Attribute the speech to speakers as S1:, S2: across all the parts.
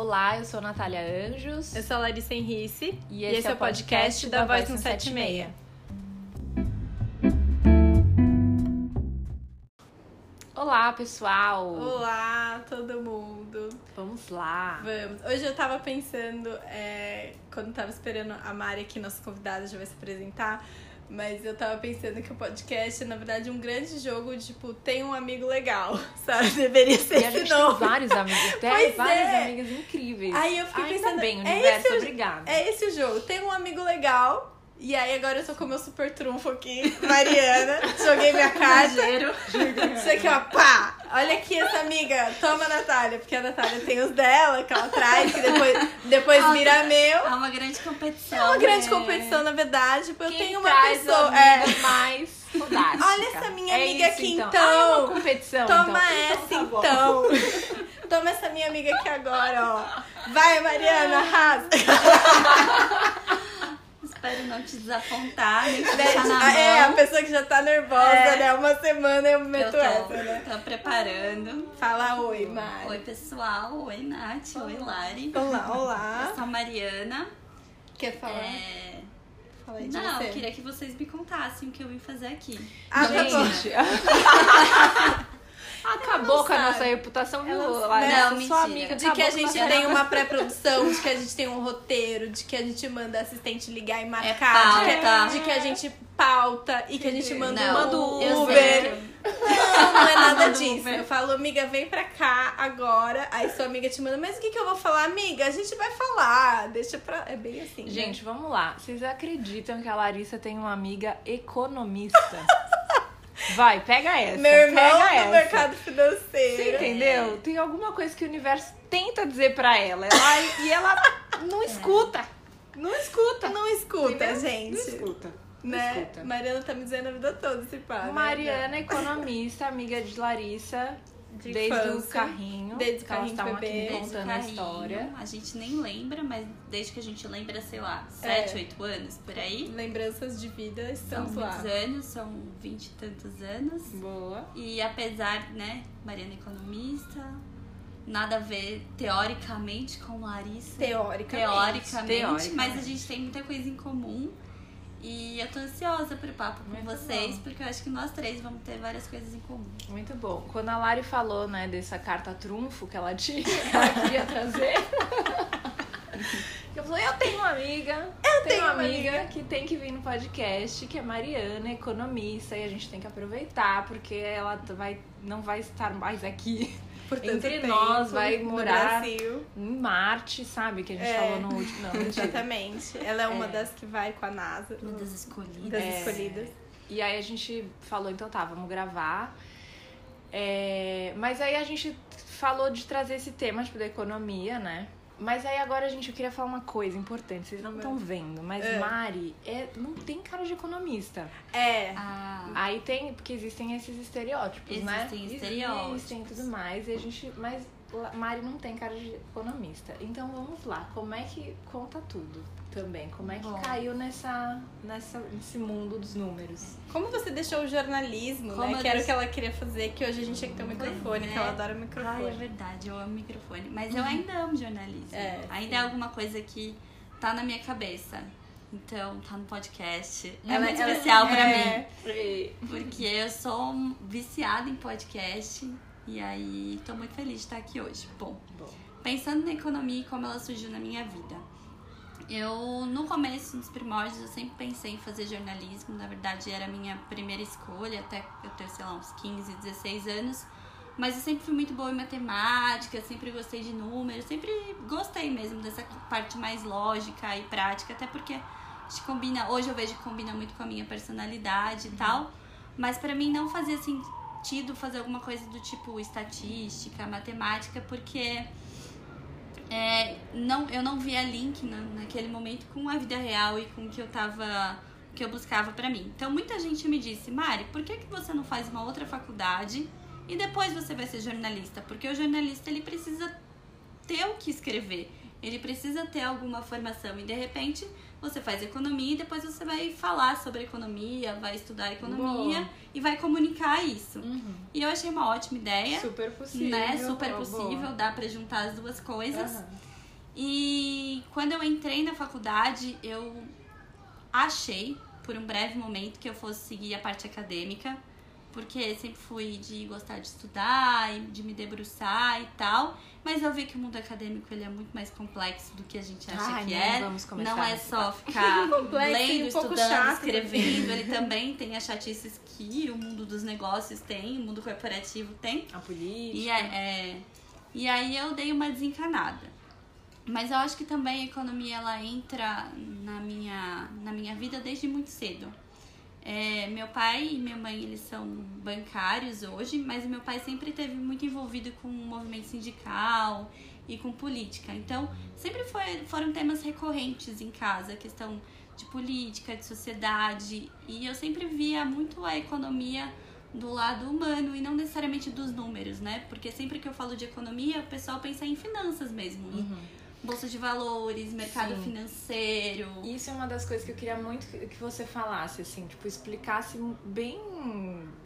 S1: Olá, eu sou Natália Anjos.
S2: Eu sou a Larissa Henrice.
S1: E esse, é o podcast da Voz no
S2: 76.
S1: Olá, pessoal.
S2: Olá, todo mundo.
S1: Vamos lá.
S2: Vamos. Hoje eu tava pensando, é, quando tava esperando a Mari aqui, nossa convidada, já vai se apresentar. Mas eu tava pensando que o podcast é, na verdade, um grande jogo de, tipo, tem um amigo legal, sabe? Deveria ser
S1: E a gente
S2: nome.
S1: tem vários amigos, tem
S2: Pois
S1: várias
S2: é.
S1: amigas incríveis.
S2: Aí eu fiquei pensando,
S1: bem,
S2: é
S1: universo,
S2: o-
S1: obrigada.
S2: É esse o jogo. Tem um amigo legal. E aí agora eu tô com o meu super trunfo aqui, Mariana. Joguei minha carta. Isso aqui, ó, pá! Olha aqui essa amiga. Toma, Natália. Porque a Natália tem os dela, que ela traz, que depois, depois
S3: Ah,
S2: vira meu.
S3: É uma grande competição.
S2: É uma grande
S3: né?
S2: competição, na verdade. porque Eu
S1: Quem
S2: tenho uma
S1: traz
S2: pessoa.
S1: a
S2: É,
S1: mais fodástica.
S2: Olha essa minha
S1: É
S2: amiga
S1: isso,
S2: aqui,
S1: então.
S2: então.
S1: Ah, é uma competição,
S2: toma
S1: então.
S2: essa,
S1: Então tá bom.
S2: então. Toma essa minha amiga aqui agora, ó. Vai, Mariana, arrasa.
S3: Espero não te desapontar, nem te
S2: Né?
S3: deixar na mão.
S2: É, a pessoa que já tá nervosa,
S3: É.
S2: né? Uma semana eu
S3: Eu
S2: meto
S3: tô,
S2: essa, né?
S3: tô preparando.
S2: Fala oi, Mari.
S3: Oi, pessoal. Oi, Nath. Oi, Lari.
S2: Olá,
S3: Eu
S2: olá.
S3: sou a Mariana.
S2: Quer falar?
S3: É...
S2: Fala aí de
S3: Não,
S2: você.
S3: eu queria que vocês me contassem o que eu vim fazer aqui.
S2: Ah, tá bom.
S1: Gente. Acabou
S2: não
S1: com a nossa reputação, viu?
S2: Ela-
S1: Larissa?
S3: Não,
S1: sua amiga
S2: De que a gente tem uma pré-produção, de que a gente tem um roteiro, de que a gente manda assistente ligar e marcar, de, que,
S3: pauta.
S2: de que a gente pauta e que a gente manda,
S3: Não,
S2: manda
S3: eu
S2: o Uber. Não, não é nada
S3: Manda
S2: disso. Eu falo, amiga, vem pra cá agora. Aí sua amiga te manda, mas o que, que eu vou falar, amiga? A gente vai falar. Deixa pra. É bem assim. né?
S1: Gente, vamos lá. Vocês acreditam que a Larissa tem uma amiga economista? Vai, pega essa.
S2: Meu irmão
S1: pega
S2: no
S1: essa.
S2: mercado financeiro.
S1: Você entendeu? Tem alguma coisa que o universo tenta dizer pra ela. ela e ela não escuta. Não escuta.
S2: Não escuta,
S1: Entendeu?
S2: gente.
S1: Não escuta.
S2: Né?
S1: escuta.
S2: Mariana tá me dizendo a vida toda esse pá. né?
S1: Mariana, economista, amiga de Larissa,
S2: De
S1: desde o
S2: infância.
S1: carrinho.
S2: Desde o carrinho de bebê.
S3: o
S1: contando a
S3: carrinho,
S1: história.
S3: A gente nem lembra, mas desde que a gente lembra, sei lá,
S2: É.
S3: 7, 8 anos, por aí.
S2: Lembranças de vida
S3: São
S2: estamos lá.
S3: muitos anos, são 20 e tantos anos.
S1: Boa.
S3: E apesar, né, Mariana é economista, nada a ver teoricamente com Larissa.
S2: Teoricamente.
S3: Teoricamente,
S1: Teoricamente.
S3: mas a gente tem muita coisa em comum. E eu tô ansiosa pro papo com
S1: Muito
S3: vocês,
S1: bom.
S3: porque eu acho que nós três vamos ter várias coisas em comum.
S1: Muito bom. Quando a Lari falou, né, dessa carta trunfo que ela tinha, que ela queria trazer. Eu falei, eu tenho uma amiga. Eu
S2: tenho
S1: uma amiga,
S2: amiga.
S1: que tem que vir no podcast, que é Mariana, economista, e a gente tem que aproveitar, porque ela vai, não vai estar mais aqui
S2: Por tanto
S1: Entre
S2: tempo,
S1: nós, vai morar- em Marte, sabe? Que a gente
S2: É.
S1: falou no último. Não.
S2: Exatamente. Ela é uma
S1: É.
S2: das que vai com a NASA.
S3: Uma das escolhidas.
S2: Das
S1: É.
S2: escolhidas.
S1: E aí a gente falou, então tá, vamos gravar. É, mas aí a gente falou de trazer esse tema, tipo, da economia, né? Mas aí agora a gente eu queria falar uma coisa importante, vocês não estão vendo, mas
S2: É.
S1: Mari é, não tem cara de economista.
S2: É.
S3: Ah,
S1: Aí tem, porque existem esses estereótipos, né?
S3: Existem estereótipos.
S1: Existem e tudo mais, e a gente, mas Mari não tem cara de economista. Então vamos lá, como é que conta tudo também? Como é que
S3: Bom.
S1: caiu nessa, nessa, nesse mundo dos números?
S2: Como você deixou o jornalismo,
S3: Como
S2: né? Que era o que ela queria fazer, que hoje a gente tinha que ter
S3: Pois
S2: microfone,
S3: é.
S2: que ela adora
S3: Ai, é
S2: microfone.
S3: verdade, eu amo microfone. Mas eu ainda amo jornalismo.
S2: É,
S3: ainda é alguma coisa que tá na minha cabeça. Então, tá no podcast. É
S2: Ela-
S3: muito
S2: ela-
S3: especial pra
S2: é.
S3: mim. Porque eu sou viciada em podcast. E aí, tô muito feliz de estar aqui hoje. Bom, pensando na economia e como ela surgiu na minha vida. Eu, no começo, nos primórdios, eu sempre pensei em fazer jornalismo. Na verdade, era a minha primeira escolha, até eu ter, sei lá, uns 15, 16 anos. Mas eu sempre fui muito boa em matemática, sempre gostei de números, sempre gostei mesmo dessa parte mais lógica e prática, até porque que combina, hoje eu vejo que combina muito com a minha personalidade e tal. Mas pra mim não fazia sentido fazer alguma coisa do tipo estatística, matemática, porque é, não, eu não via link na, naquele momento com a vida real e com o que eu tava. que eu buscava pra mim. Então muita gente me disse, Mari, por que, que você não faz uma outra faculdade e depois você vai ser jornalista? Porque o jornalista ele precisa ter o que escrever. Ele precisa ter alguma formação e de repente você faz economia e depois você vai falar sobre economia, vai estudar economia
S1: Boa.
S3: e vai comunicar isso.
S1: Uhum.
S3: E eu achei uma ótima ideia
S2: Super possível.
S3: né? Super
S1: boa,
S3: possível,
S1: boa.
S3: dá pra juntar as duas coisas.
S1: Aham.
S3: E quando eu entrei na faculdade, eu achei, por um breve momento, que eu fosse seguir a parte acadêmica, porque sempre fui de gostar de estudar e de me debruçar e tal. Mas eu vi que o mundo acadêmico ele é muito mais complexo do que a gente acha
S1: Ai,
S3: que
S1: não
S3: é.
S1: vamos começar
S3: não é só ficar
S2: Complexo
S3: lendo,
S2: um pouco
S3: estudando,
S2: chato
S3: escrevendo. Ele também tem as chatices que o mundo dos negócios tem, o mundo corporativo tem.
S1: A política.
S3: E, é, é- e aí eu dei uma desencanada. Mas eu acho que também a economia ela entra na minha, na minha vida desde muito cedo. É, meu pai e minha mãe eles são bancários hoje, mas meu pai sempre esteve muito envolvido com o movimento sindical e com política. Então sempre foi, foram temas recorrentes em casa, a questão de política, de sociedade, e eu sempre via muito a economia do lado humano e não necessariamente dos números, né? Porque sempre que eu falo de economia, o pessoal pensa em finanças mesmo, em bolsa de valores, mercado
S1: Sim.
S3: financeiro.
S1: Isso é uma das coisas que eu queria muito que você falasse, assim, tipo, explicasse bem,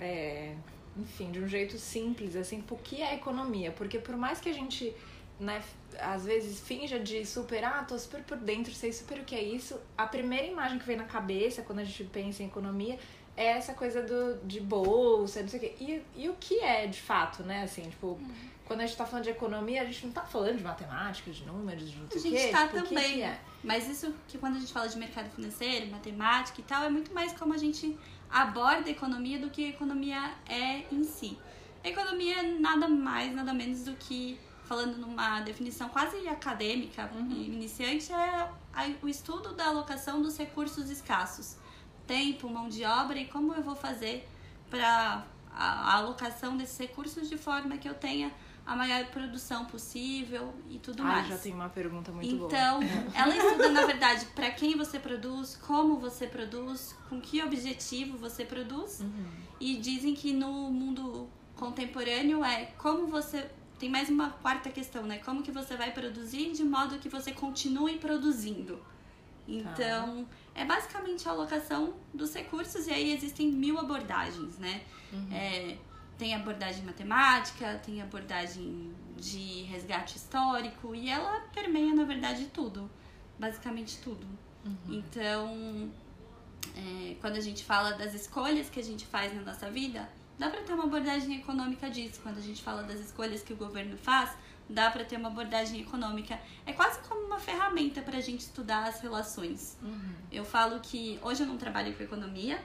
S1: é, enfim, de um jeito simples, assim, tipo, o que é economia. Porque por mais que a gente, né, às vezes finja de super, ah, tô super por dentro, sei super o que é isso, a primeira imagem que vem na cabeça quando a gente pensa em economia é essa coisa do, de bolsa, não sei o quê. E, e o que é, de fato, né, assim, tipo... Quando a gente tá falando de economia, a gente não tá falando de matemática, de números, de não sei
S3: A
S1: o
S3: gente
S1: quê.
S3: tá
S1: tipo, o que
S3: também.
S1: que é?
S3: Mas isso que quando a gente fala de mercado financeiro, matemática e tal, é muito mais como a gente aborda a economia do que a economia é em si. A economia é nada mais, nada menos do que, falando numa definição quase acadêmica e iniciante, é a- o estudo da alocação dos recursos escassos. Tempo, mão de obra e como eu vou fazer para a, a alocação desses recursos de forma que eu tenha a maior produção possível e tudo
S1: Ai,
S3: mais.
S1: já tem uma pergunta muito boa.
S3: Então, ela estuda, na verdade, para quem você produz, como você produz, com que objetivo você produz.
S1: Uhum.
S3: E dizem que no mundo contemporâneo é como você. Tem mais uma quarta questão, né? Como que você vai produzir de modo que você continue produzindo. Então, é basicamente a alocação dos recursos, e aí existem mil abordagens, né? É, tem abordagem matemática, tem abordagem de resgate histórico, e ela permeia, na verdade, tudo. Basicamente tudo. Então, é, quando a gente fala das escolhas que a gente faz na nossa vida, dá pra ter uma abordagem econômica disso. Quando a gente fala das escolhas que o governo faz, dá pra ter uma abordagem econômica. É quase como uma ferramenta pra gente estudar as relações. Eu falo que hoje eu não trabalho com economia,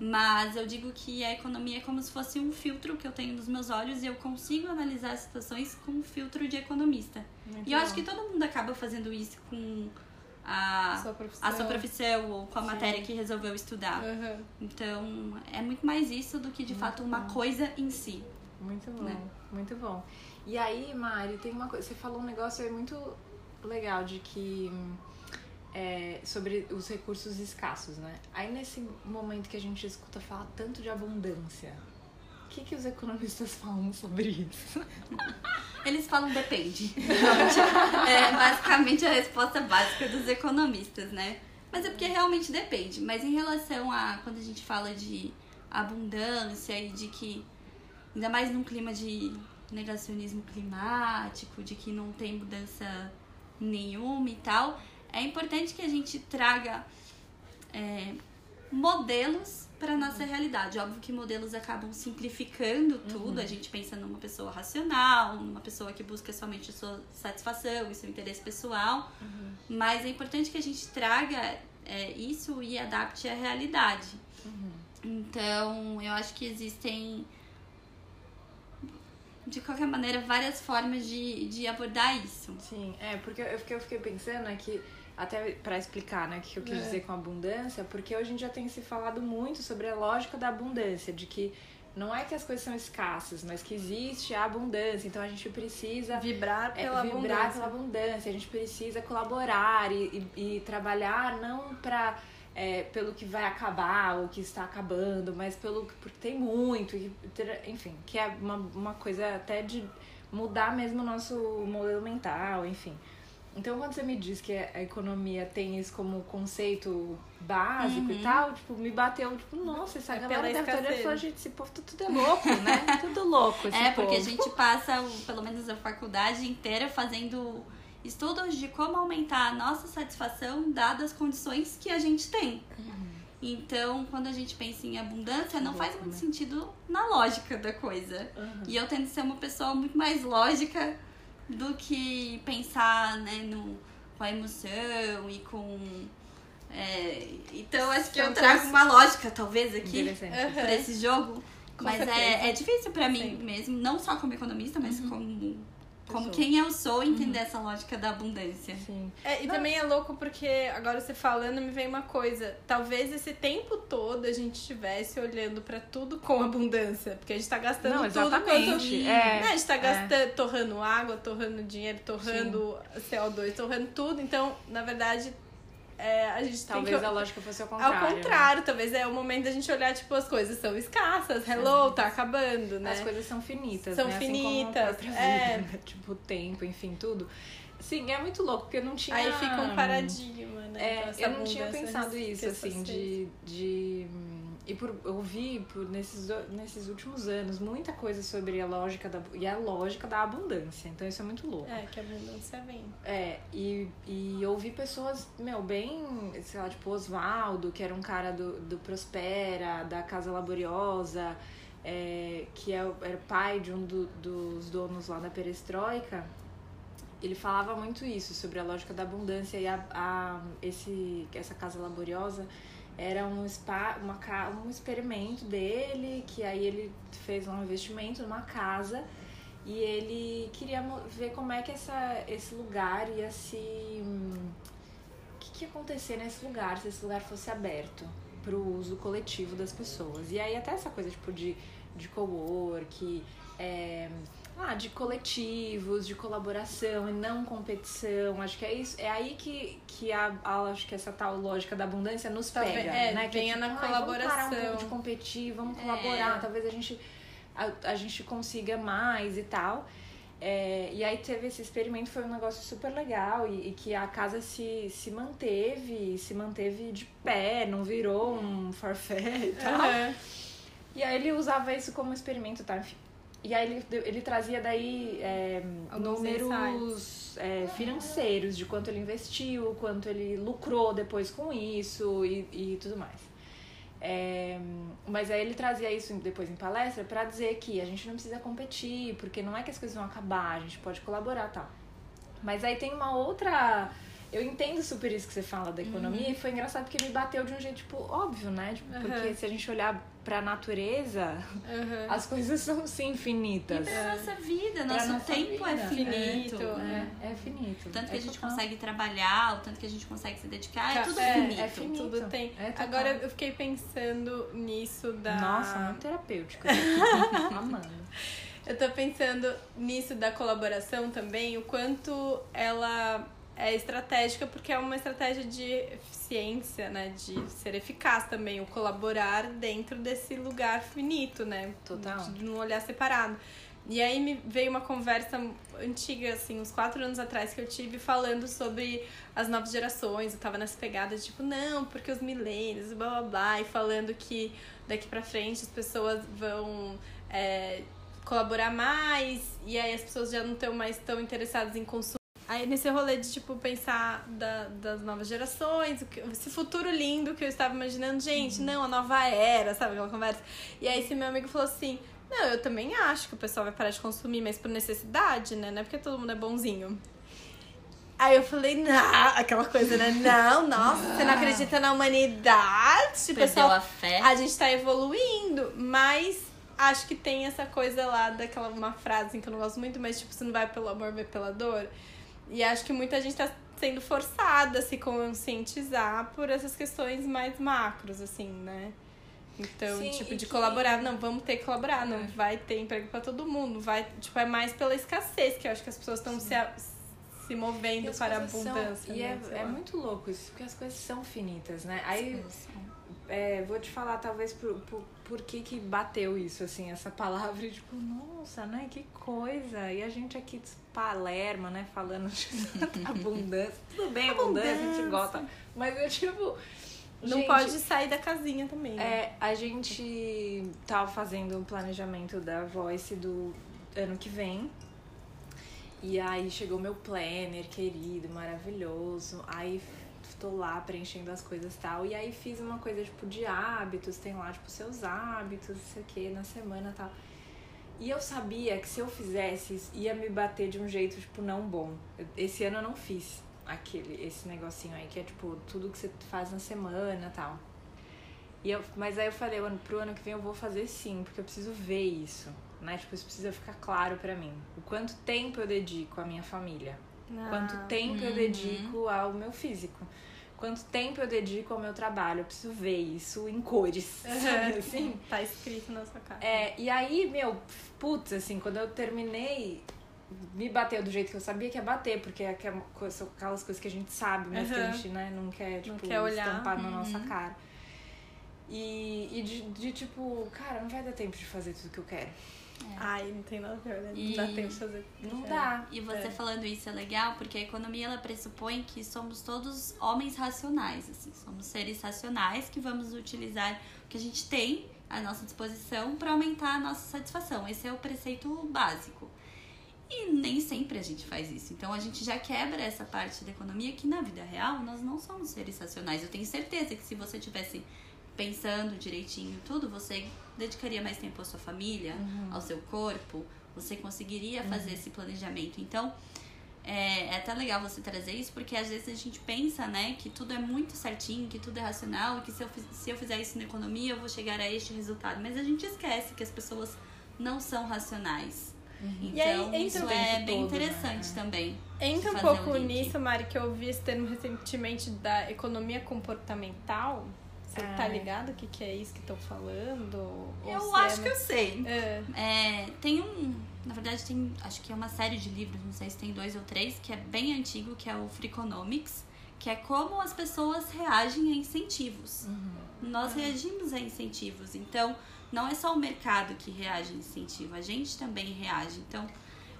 S3: mas eu digo que a economia é como se fosse um filtro que eu tenho nos meus olhos e eu consigo analisar as situações com um filtro de economista.
S1: Muito
S3: e eu acho
S1: bom.
S3: que todo mundo acaba fazendo isso com a,
S2: Sua profissão.
S3: a sua profissão ou com a
S1: Sim.
S3: matéria que resolveu estudar.
S2: Aham.
S3: Então, é muito mais isso do que de fato uma coisa em si.
S1: Muito bom,
S3: né?
S1: muito bom. E aí, Mari, tem uma coisa. Você falou um negócio aí muito legal de que. É, sobre os recursos escassos, né? Aí nesse momento que a gente escuta falar tanto de abundância, o que, que os economistas falam sobre isso?
S3: Eles falam depende. é basicamente a resposta básica dos economistas, né? Mas é porque realmente depende. Mas em relação a quando a gente fala de abundância e de que, ainda mais num clima de negacionismo climático, de que não tem mudança nenhuma e tal, é importante que a gente traga é, modelos para nossa realidade. Óbvio que modelos acabam simplificando tudo. A gente pensa numa pessoa racional, numa pessoa que busca somente a sua satisfação e seu interesse pessoal. Mas é importante que a gente traga é, isso e adapte à realidade. Então, eu acho que existem, de qualquer maneira, várias formas de, de abordar isso.
S1: Sim, é, porque eu fiquei, eu fiquei pensando é que, até pra explicar né, o que eu quis
S2: É.
S1: dizer com abundância, porque hoje em dia tem se falado muito sobre a lógica da abundância, de que não é que as coisas são escassas, mas que existe a abundância, então a gente precisa
S2: Vibrar
S1: é,
S2: pela
S1: vibrar
S2: abundância.
S1: pela abundância, a gente precisa colaborar e, e, e trabalhar não pra, é, pelo que vai acabar ou que está acabando, mas pelo que porque tem muito, e, enfim, que é uma, uma coisa até de mudar mesmo o nosso modelo mental, enfim. Então, quando você me diz que a economia tem isso como conceito básico e tal, tipo, me bateu, tipo, nossa, essa
S2: É
S1: galera deve estar olhando gente, esse povo tá tudo é louco, né? Tudo louco esse
S3: É, porque a
S1: povo.
S3: gente passa, pelo menos a faculdade inteira, fazendo estudos de como aumentar a nossa satisfação dadas as condições que a gente tem. Uhum. Então, quando a gente pensa em abundância, não faz muito sentido na lógica da coisa. Uhum. E eu tento ser uma pessoa muito mais lógica do que pensar né, no, com a emoção e com. É, então, acho que eu trago uma lógica, talvez, aqui uhum. para esse jogo. Com mas é, é difícil para mim Sim. mesmo, não só como economista, mas uhum. como como quem eu sou entender uhum. essa lógica da abundância.
S2: Sim. É, e Não. também é louco porque agora você falando me vem uma coisa. Talvez esse tempo todo a gente estivesse olhando para tudo com abundância. Porque a gente tá gastando Não, exatamente. tudo quanto. É, né? A gente tá é. gastando, é. torrando água, torrando dinheiro, torrando Sim. CO2, torrando tudo. Então, na verdade, é, a gente
S1: talvez
S2: que...
S1: a lógica fosse ao contrário.
S2: Ao contrário, né? talvez é o momento da gente olhar, tipo, as coisas são escassas, hello, Sim. tá acabando, né?
S1: As coisas são finitas,
S2: são
S1: né?
S2: finitas.
S1: Assim é. Vida, tipo, o tempo, enfim, tudo. Sim, é muito louco, porque eu não tinha.
S2: Aí fica um paradigma, né?
S1: É, eu não tinha pensado isso, assim, de. de e por ouvir por nesses, nesses últimos anos muita coisa sobre a lógica da e a lógica da abundância. Então isso é muito louco.
S2: É, que a abundância vem.
S1: É, e, e ouvir pessoas, meu, bem, sei lá, tipo Oswaldo, que era um cara do, do Prospera, da Casa Laboriosa, é, que é, era pai de um do, dos donos lá da Perestroika. Ele falava muito isso sobre a lógica da abundância e a, a esse, essa casa laboriosa era um, spa, uma, um experimento dele, que aí ele fez um investimento numa casa e ele queria ver como é que essa, esse lugar ia se. O que, que ia acontecer nesse lugar se esse lugar fosse aberto para o uso coletivo das pessoas. E aí, até essa coisa tipo de, de co-work. É, ah, de coletivos, de colaboração e não competição. Acho que é isso. É aí que, que a, a acho que essa tal lógica da abundância nos tá pega, é, né?
S2: Que venha
S1: é
S2: tipo, na colaboração.
S1: Vamos parar um de competir, vamos é. colaborar, talvez a gente a, a gente consiga mais e tal. É, e aí teve esse experimento, foi um negócio super legal e, e, que a casa se, se manteve, se manteve de pé, não virou um forfait e tal. Uhum. E aí ele usava isso como experimento, tá? Enfim, e aí ele, ele trazia daí é, números é, financeiros de quanto ele investiu, quanto ele lucrou depois com isso e, e tudo mais. É, mas aí ele trazia isso depois em palestra para dizer que a gente não precisa competir, porque não é que as coisas vão acabar, a gente pode colaborar tal. Mas aí tem uma outra eu entendo super isso que você fala da economia uhum. e foi engraçado porque me bateu de um jeito, tipo, óbvio, né? Tipo, uhum. Porque se a gente olhar pra natureza, uhum. as coisas são sim finitas.
S3: E pra nossa vida, nosso nossa tempo é vida. é finito.
S1: É, é, é finito.
S3: O tanto que é a gente total. consegue trabalhar, o tanto que a gente consegue se dedicar, é tudo é, finito.
S2: É finito. Tudo tem. Agora eu fiquei pensando nisso da.
S1: Nossa, muito terapêutico. Amando.
S2: Eu tô pensando nisso da colaboração também, o quanto ela é estratégica porque é uma estratégia de eficiência, né? De ser eficaz também, o colaborar dentro desse lugar finito, né?
S1: Total.
S2: De não olhar separado. E aí me veio uma conversa antiga, assim, uns quatro anos atrás que eu tive falando sobre as novas gerações. Eu tava nessa pegada tipo, não, porque os milênios, blá blá blá, e falando que daqui pra frente as pessoas vão é, colaborar mais, e aí as pessoas já não estão mais tão interessadas em consumir Aí nesse rolê de, tipo, pensar da, das novas gerações, esse futuro lindo que eu estava imaginando, gente, uhum. não, a nova era, sabe aquela conversa? E aí esse meu amigo falou assim, não, eu também acho que o pessoal vai parar de consumir, mas por necessidade, né? Não é porque todo mundo é bonzinho. Aí eu falei, não, aquela coisa, né? Não, nossa, você não acredita na humanidade?
S3: Perdeu pessoal, a fé.
S2: A gente tá evoluindo, mas acho que tem essa coisa lá daquela uma frase que eu não gosto muito, mas tipo, você não vai pelo amor, vai pela dor. E acho que muita gente está sendo forçada a se conscientizar por essas questões mais macros, assim, né? Então, Sim, tipo, de que... colaborar, não, vamos ter que colaborar, não é. vai ter emprego para todo mundo, vai, tipo, é mais pela escassez que eu acho que as pessoas estão se, se movendo para a abundância. São,
S1: e né, é, é muito louco isso, porque as coisas são finitas, né? Aí, é, vou te falar, talvez, por, por, por que que bateu isso, assim, essa palavra, e, tipo, nossa, né, que coisa, e a gente aqui Palerma, né, falando de abundância, tudo bem, abundância, abundância, a gente gosta, mas eu, tipo...
S2: Não gente, pode sair da casinha também. Né?
S1: É, a gente tava fazendo o um planejamento da Voice do ano que vem, E aí chegou meu planner querido, maravilhoso. Aí tô lá preenchendo as coisas e tal. E aí fiz uma coisa tipo de hábitos, tem lá tipo seus hábitos, não sei o que, na semana e tal. E eu sabia que se eu fizesse, ia me bater de um jeito, tipo, não bom. Esse ano eu não fiz aquele, esse negocinho aí, que é tipo, tudo que você faz na semana e tal. E eu, mas aí eu falei, pro ano que vem eu vou fazer sim, porque eu preciso ver isso, né? Tipo, isso precisa ficar claro para mim. O quanto tempo eu dedico à minha família. Ah, quanto tempo uhum. eu dedico ao meu físico quanto tempo eu dedico ao meu trabalho. Eu preciso ver isso em cores,
S2: uhum. Assim. Tá escrito na sua cara.
S1: É, e aí, meu, putz, assim, quando eu terminei, me bateu do jeito que eu sabia que ia bater, porque é aquelas coisas que a gente sabe, mas uhum. que a gente né, não quer, tipo, não quer olhar. estampar uhum. na nossa cara. E, e de, de, tipo, cara, não vai dar tempo de fazer tudo que eu quero.
S2: É. Ai, não tem nada a ver, né? Não e... dá tempo de fazer.
S1: Não dá.
S3: E você é. falando isso é legal, porque a economia ela pressupõe que somos todos homens racionais, assim. Somos seres racionais que vamos utilizar o que a gente tem à nossa disposição para aumentar a nossa satisfação. Esse é o preceito básico. E nem sempre a gente faz isso. Então a gente já quebra essa parte da economia que na vida real nós não somos seres racionais. Eu tenho certeza que se você tivesse pensando direitinho tudo, você dedicaria mais tempo à sua família, uhum. ao seu corpo, você conseguiria fazer uhum. esse planejamento. Então, é, é, até legal você trazer isso, porque às vezes a gente pensa, né, que tudo é muito certinho, que tudo é racional, que se eu, se eu fizer isso na economia eu vou chegar a este resultado. Mas a gente esquece que as pessoas não são racionais. Uhum. Então, aí, isso é bem todo, interessante né? também.
S2: Entra um pouco um nisso, Mari, que eu ouvi esse termo recentemente da economia comportamental, você tá ligado o que, que é isso que estão falando?
S3: eu acho é... que eu sei. É. é. tem um. Na verdade, tem. Acho que é uma série de livros, não sei se tem dois ou três, que é bem antigo, que é o Freakonomics, que é como as pessoas reagem a incentivos. Uhum. Nós é. reagimos a incentivos. Então, não é só o mercado que reage a incentivo, a gente também reage. Então,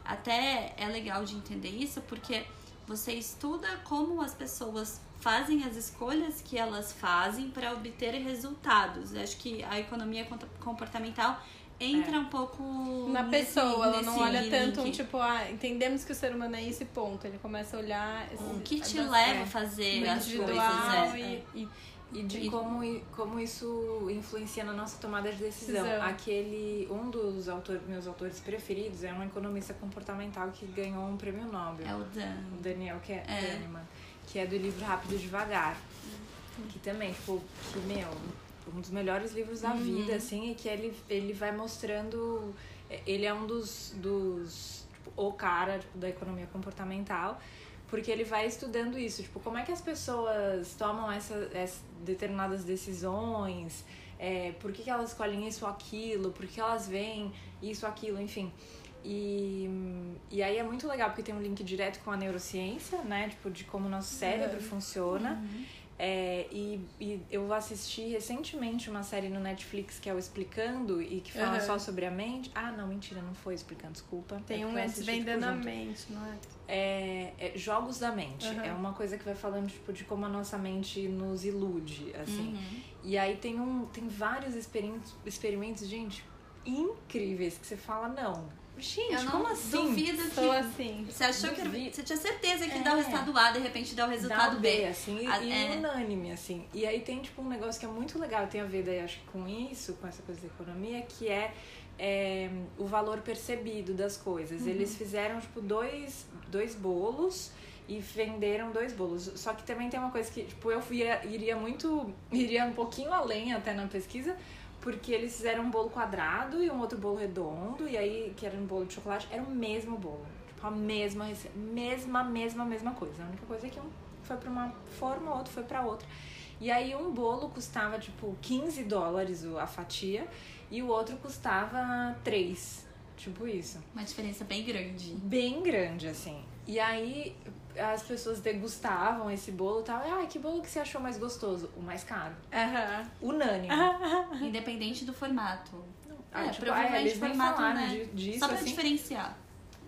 S3: até é legal de entender isso, porque você estuda como as pessoas fazem as escolhas que elas fazem para obter resultados. Eu acho que a economia comportamental entra é. um pouco
S2: na nesse, pessoa, ela não olha link. tanto um tipo, ah, entendemos que o ser humano é esse ponto. Ele começa a olhar esse,
S3: o que te leva a fazer as coisas é.
S1: e, e, e de e, como, como isso influencia na nossa tomada de decisão. decisão. Aquele um dos autores, meus autores preferidos é um economista comportamental que ganhou um prêmio Nobel.
S3: É o Dan.
S1: O Daniel é. Kahneman que é do livro Rápido e Devagar. Que também, tipo, que, meu, um dos melhores livros da uhum. vida, assim, e que ele, ele vai mostrando. Ele é um dos. dos tipo, o cara tipo, da economia comportamental, porque ele vai estudando isso, tipo, como é que as pessoas tomam essa, essa determinadas decisões, é, por que, que elas escolhem isso ou aquilo, por que elas veem isso ou aquilo, enfim. E, e aí é muito legal porque tem um link direto com a neurociência, né? Tipo, de como o nosso cérebro uhum. funciona. Uhum. É, e, e eu assisti recentemente uma série no Netflix que é o Explicando e que fala uhum. só sobre a mente. Ah, não, mentira, não foi explicando, desculpa.
S2: Tem é um Vendendo a Mente, não é?
S1: É, é Jogos da Mente. Uhum. É uma coisa que vai falando tipo, de como a nossa mente nos ilude, assim. Uhum. E aí tem, um, tem vários experimentos, experimentos, gente, incríveis que você fala, não, Gente, como assim?
S3: duvido que. assim. Você achou duvido. que. Você tinha certeza que é. dá o resultado A, de repente dá o resultado dá B.
S1: B. assim, a, e é. unânime, assim. E aí tem, tipo, um negócio que é muito legal, tem a ver, daí, acho que com isso, com essa coisa da economia, que é, é o valor percebido das coisas. Uhum. Eles fizeram, tipo, dois, dois bolos e venderam dois bolos. Só que também tem uma coisa que, tipo, eu iria, iria muito. iria um pouquinho além até na pesquisa porque eles fizeram um bolo quadrado e um outro bolo redondo, e aí, que era um bolo de chocolate, era o mesmo bolo. Tipo, a mesma receita. Mesma, mesma, mesma coisa. A única coisa é que um foi pra uma forma, o outro foi pra outra. E aí um bolo custava, tipo, 15 dólares a fatia, e o outro custava 3. Tipo isso.
S3: Uma diferença bem grande.
S1: Bem grande, assim. E aí as pessoas degustavam esse bolo e tal. Ah, que bolo que você achou mais gostoso? O mais caro. Uhum. Unânime.
S3: Independente do formato.
S1: Ah, é, tipo, provavelmente ah, eles formato, né?
S3: disso, Só pra assim, diferenciar.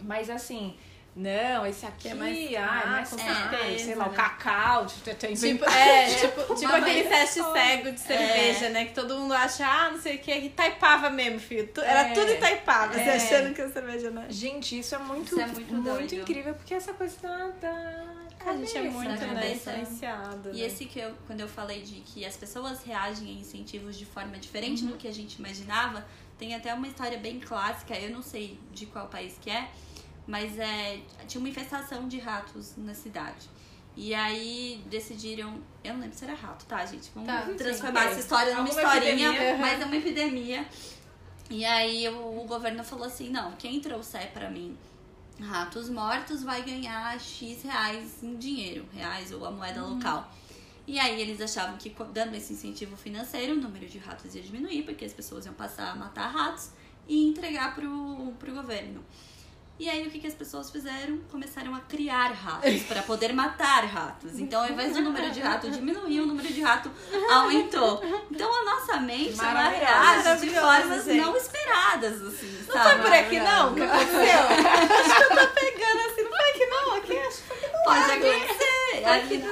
S1: Mas assim, Não, esse aqui
S2: é mais,
S1: ah, é mais
S2: com
S1: caro,
S2: certeza,
S1: sei lá, o
S2: né?
S1: cacau, tipo, tem
S2: Tipo, é, tipo, tipo aquele teste cego de cerveja, né? Que todo mundo acha, ah, não sei o que, Itaipava mesmo, filho. Era
S1: É.
S2: tudo Itaipava, você
S1: É.
S2: achando que é cerveja, né?
S1: Gente, isso é muito,
S3: Isso é muito doido.
S1: incrível, porque essa coisa da, da
S2: A gente é muito, né,
S3: cabeça.
S2: influenciado.
S3: E
S2: né?
S3: esse que eu, quando eu falei de que as pessoas reagem a incentivos de forma diferente
S2: Uhum.
S3: do que a gente imaginava, tem até uma história bem clássica, eu não sei de qual país que é, mas é, tinha uma infestação de ratos na cidade. E aí decidiram, eu não lembro se era rato, tá, gente? Vamos
S2: Tá,
S3: transformar
S1: sim.
S3: essa história numa historinha,
S1: epidemia.
S3: mas é uma epidemia. E aí o, o governo falou assim, não, quem trouxer pra mim ratos mortos vai ganhar X reais em dinheiro, reais ou a moeda local. E aí eles achavam que dando esse incentivo financeiro, o número de ratos ia diminuir, porque as pessoas iam passar a matar ratos e entregar pro, pro governo. E aí o que, que as pessoas fizeram? Começaram a criar ratos para poder matar ratos. Então, ao invés do número de rato diminuir, o número de rato aumentou. Então a nossa mente ela reage de formas
S2: gente.
S3: não esperadas, assim,
S2: Não
S3: sabe?
S2: foi por aqui, não? que aconteceu? acho que eu tô pegando assim, não foi aqui, não? Aqui acho que foi aqui, não.
S3: Pode acontecer.
S2: Aqui,